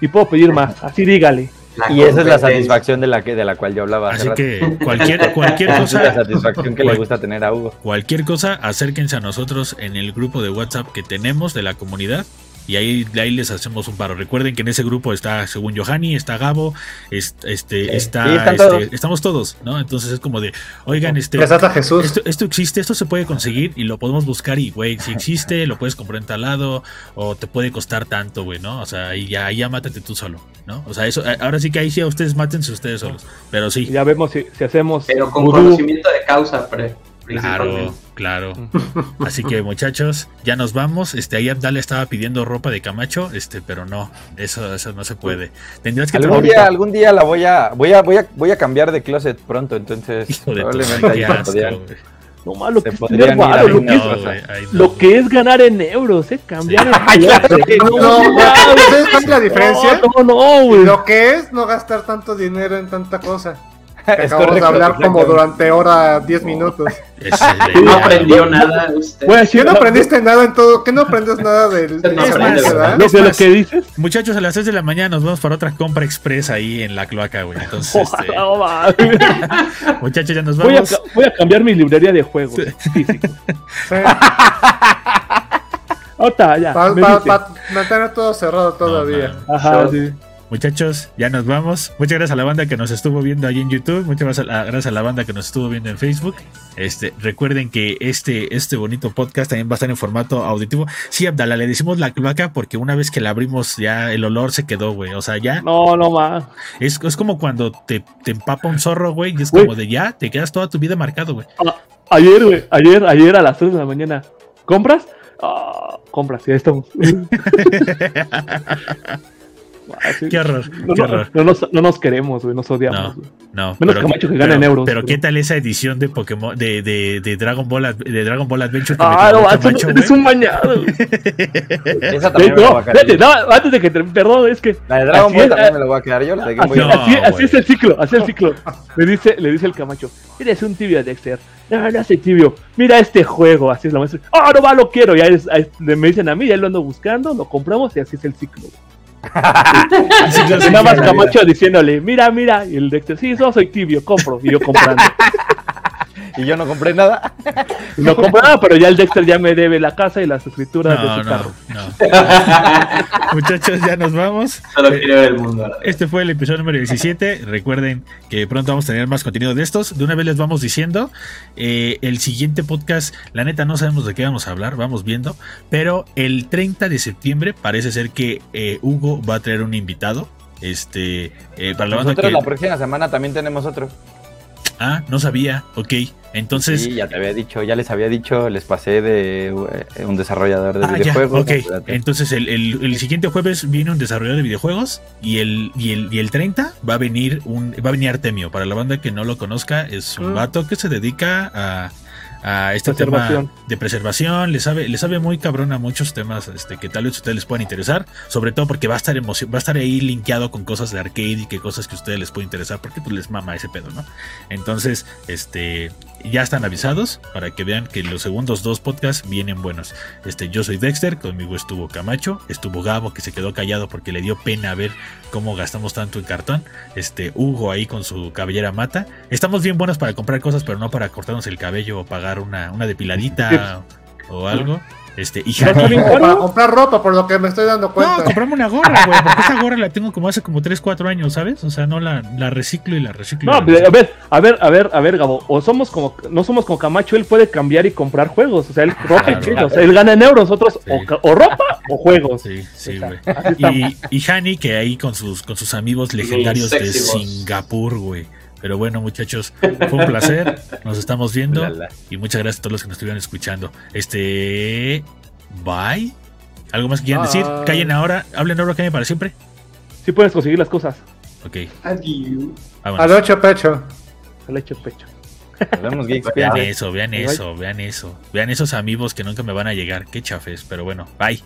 y puedo pedir más. Así dígale. La Y esa es la satisfacción de la que, de la cual yo hablaba. Así rato. que cualquier, cualquier Esa es la cosa, satisfacción que le gusta tener a Hugo. cualquier cosa, acérquense a nosotros en el grupo de WhatsApp que tenemos de la comunidad. Y ahí, de ahí les hacemos un paro. Recuerden que en ese grupo está, según Johanny, está Gabo, es- este, Sí. está, Sí, este, todos. estamos todos, ¿no? Entonces es como de, oigan, este, Jesús. esto, esto existe, esto se puede conseguir y lo podemos buscar y, güey, si existe, lo puedes comprar en tal lado o te puede costar tanto, güey, ¿no? O sea, ahí ya, mátate tú solo, ¿no? O sea, eso, ahora sí que ahí sí a ustedes mátense ustedes solos, pero sí, Ya vemos si, si hacemos. Pero con vudú. conocimiento de causa, pre, claro, claro. Así que muchachos, ya nos vamos. Este, ahí Abdala estaba pidiendo ropa de Camacho, este, pero no, eso, eso no se puede. Tendrías que Algún día, algún día la voy a, voy a, voy a, voy a cambiar de closet pronto, entonces Hijo de probablemente asco. No más lo que es podrían tener ir a varo, lo, una que es, No, no, que es ganar en euros, ¿eh? Cambiar Sí. en Ay, claro clase. que No, No, no, no, ¿ustedes saben la diferencia? No, no, no, güey. Lo que es no gastar tanto dinero en tanta cosa. Es acabamos correcto, de hablar como durante hora 10 minutos. Es el No aprendió nada usted. ¿Qué no aprendiste nada en todo? ¿Qué no aprendes nada del No del aprende, avance, ¿verdad? de lo más, que dices. Muchachos, a las 6 de la mañana nos vamos para otra compra express ahí en la cloaca, güey. Entonces, este, muchachos, ya nos voy, a, vamos. voy a cambiar mi librería de juegos. Sí. Ahorita, ya. Para me dice. mantener todo cerrado todavía. No, Ajá, sí. Muchachos, ya nos vamos. Muchas gracias a la banda que nos estuvo viendo ahí en YouTube. Muchas gracias a la, banda que nos estuvo viendo en Facebook. Este, recuerden que este, este bonito podcast también va a estar en formato auditivo. Sí, Abdala, le decimos la cloaca porque una vez que la abrimos ya el olor se quedó, güey. O sea, ya No, no más. es, es como cuando te, te empapa un zorro, güey. Y es como de ya, te quedas toda tu vida marcado, güey. Ayer, güey, ayer, ayer a las 3 de la mañana. ¿Compras? Ah, compras, ya estamos. Ah. Qué horror, No, qué no, horror. no nos, no nos queremos, güey, nos No, odiamos. no. Menos Camacho que gana en euros, Pero pero- qué tal esa edición de Pokémon, de, de, de Dragon Ball, de Dragon Ball Adventure que Ah, no, macho, Camacho, eres un mañado. güey. Esa también me la no, voy a quedar. no, antes de que te perdón, es que La de Dragon Ball es, también me la voy a quedar yo, la de Game así, Boy. No, así, es el ciclo, así es el ciclo. Le dice, le dice el Camacho, eres un tibio Dexter. No, no soy tibio. Mira este juego, así es la maestra. Ah, no va, lo quiero. Ya es- es- me dicen a mí, ya lo ando buscando, lo compramos y así es el ciclo. nada más Camacho diciéndole, mira, mira, y el Dexter, sí, yo soy tibio, compro, y yo comprando. Y yo no compré nada. No compro nada, pero ya el Dexter ya me debe la casa y las escrituras de No, su no, carro. no. Muchachos, ya nos vamos. Solo quiere ver el mundo. Este fue el episodio número 17. Recuerden que pronto vamos a tener más contenido de estos. De una vez les vamos diciendo. eh, el siguiente podcast, la neta, no sabemos de qué vamos a hablar. Vamos viendo. Pero el 30 de septiembre parece ser que eh, Hugo va a traer un invitado. Este, eh, para la banda Nosotros que. la próxima semana también tenemos otro. Ah, no sabía. Ok. Entonces. Sí, ya te había dicho, ya les había dicho, les pasé de eh, un desarrollador de Ah, ya, videojuegos. ok. Entonces el, el- el siguiente jueves viene un desarrollador de videojuegos y el, y el, y el 30 va a venir un va a venir Artemio. Para la banda que no lo conozca, es un Mm. vato que se dedica a, a este tema de preservación. Le sabe, le sabe muy cabrón a muchos temas este, que tal vez a ustedes les puedan interesar. Sobre todo porque va a estar va a estar ahí linkeado con cosas de arcade y que cosas que a ustedes les pueden interesar. Porque pues les mama ese pedo, ¿no? Entonces, este ya están avisados para que vean que los segundos dos podcasts vienen buenos. Este, yo soy Dexter, conmigo estuvo Camacho, estuvo Gabo que se quedó callado porque le dio pena ver cómo gastamos tanto en cartón. Este, Hugo ahí con su cabellera mata. Estamos bien buenos para comprar cosas, pero no para cortarnos el cabello o pagar una, una depiladita o algo. Este, y ¿No para comprar ropa, por lo que me estoy dando No, cuenta. comprame una gorra, güey, porque esa gorra la tengo como hace como 3, 4 años, ¿sabes? O sea, no la, la reciclo y la reciclo. No, la a ver, a ver, a ver, a ver, Gabo. O somos como, no somos como Camacho, él puede cambiar y comprar juegos. O sea, él ropa y Claro. juegos. O sea, él gana en euros, otros Sí. o, ca- o ropa o juegos. Sí, sí, güey. Y, y Hani, que ahí con sus, con sus amigos legendarios de. Singapur, güey. Pero bueno, muchachos, fue un placer. Nos estamos viendo. Y muchas gracias a todos los que nos estuvieron escuchando. Este. Bye. ¿Algo más que quieran decir? Callen ahora. Hablen ahora, callen para siempre. Sí puedes conseguir las cosas. Ok, Adiós. vámonos. Al ocho pecho. Se le echo pecho. Vemos, geeks. Vean eso, vean eso, vean eso. Vean esos amigos que nunca me van a llegar. Qué chafes, pero bueno, bye.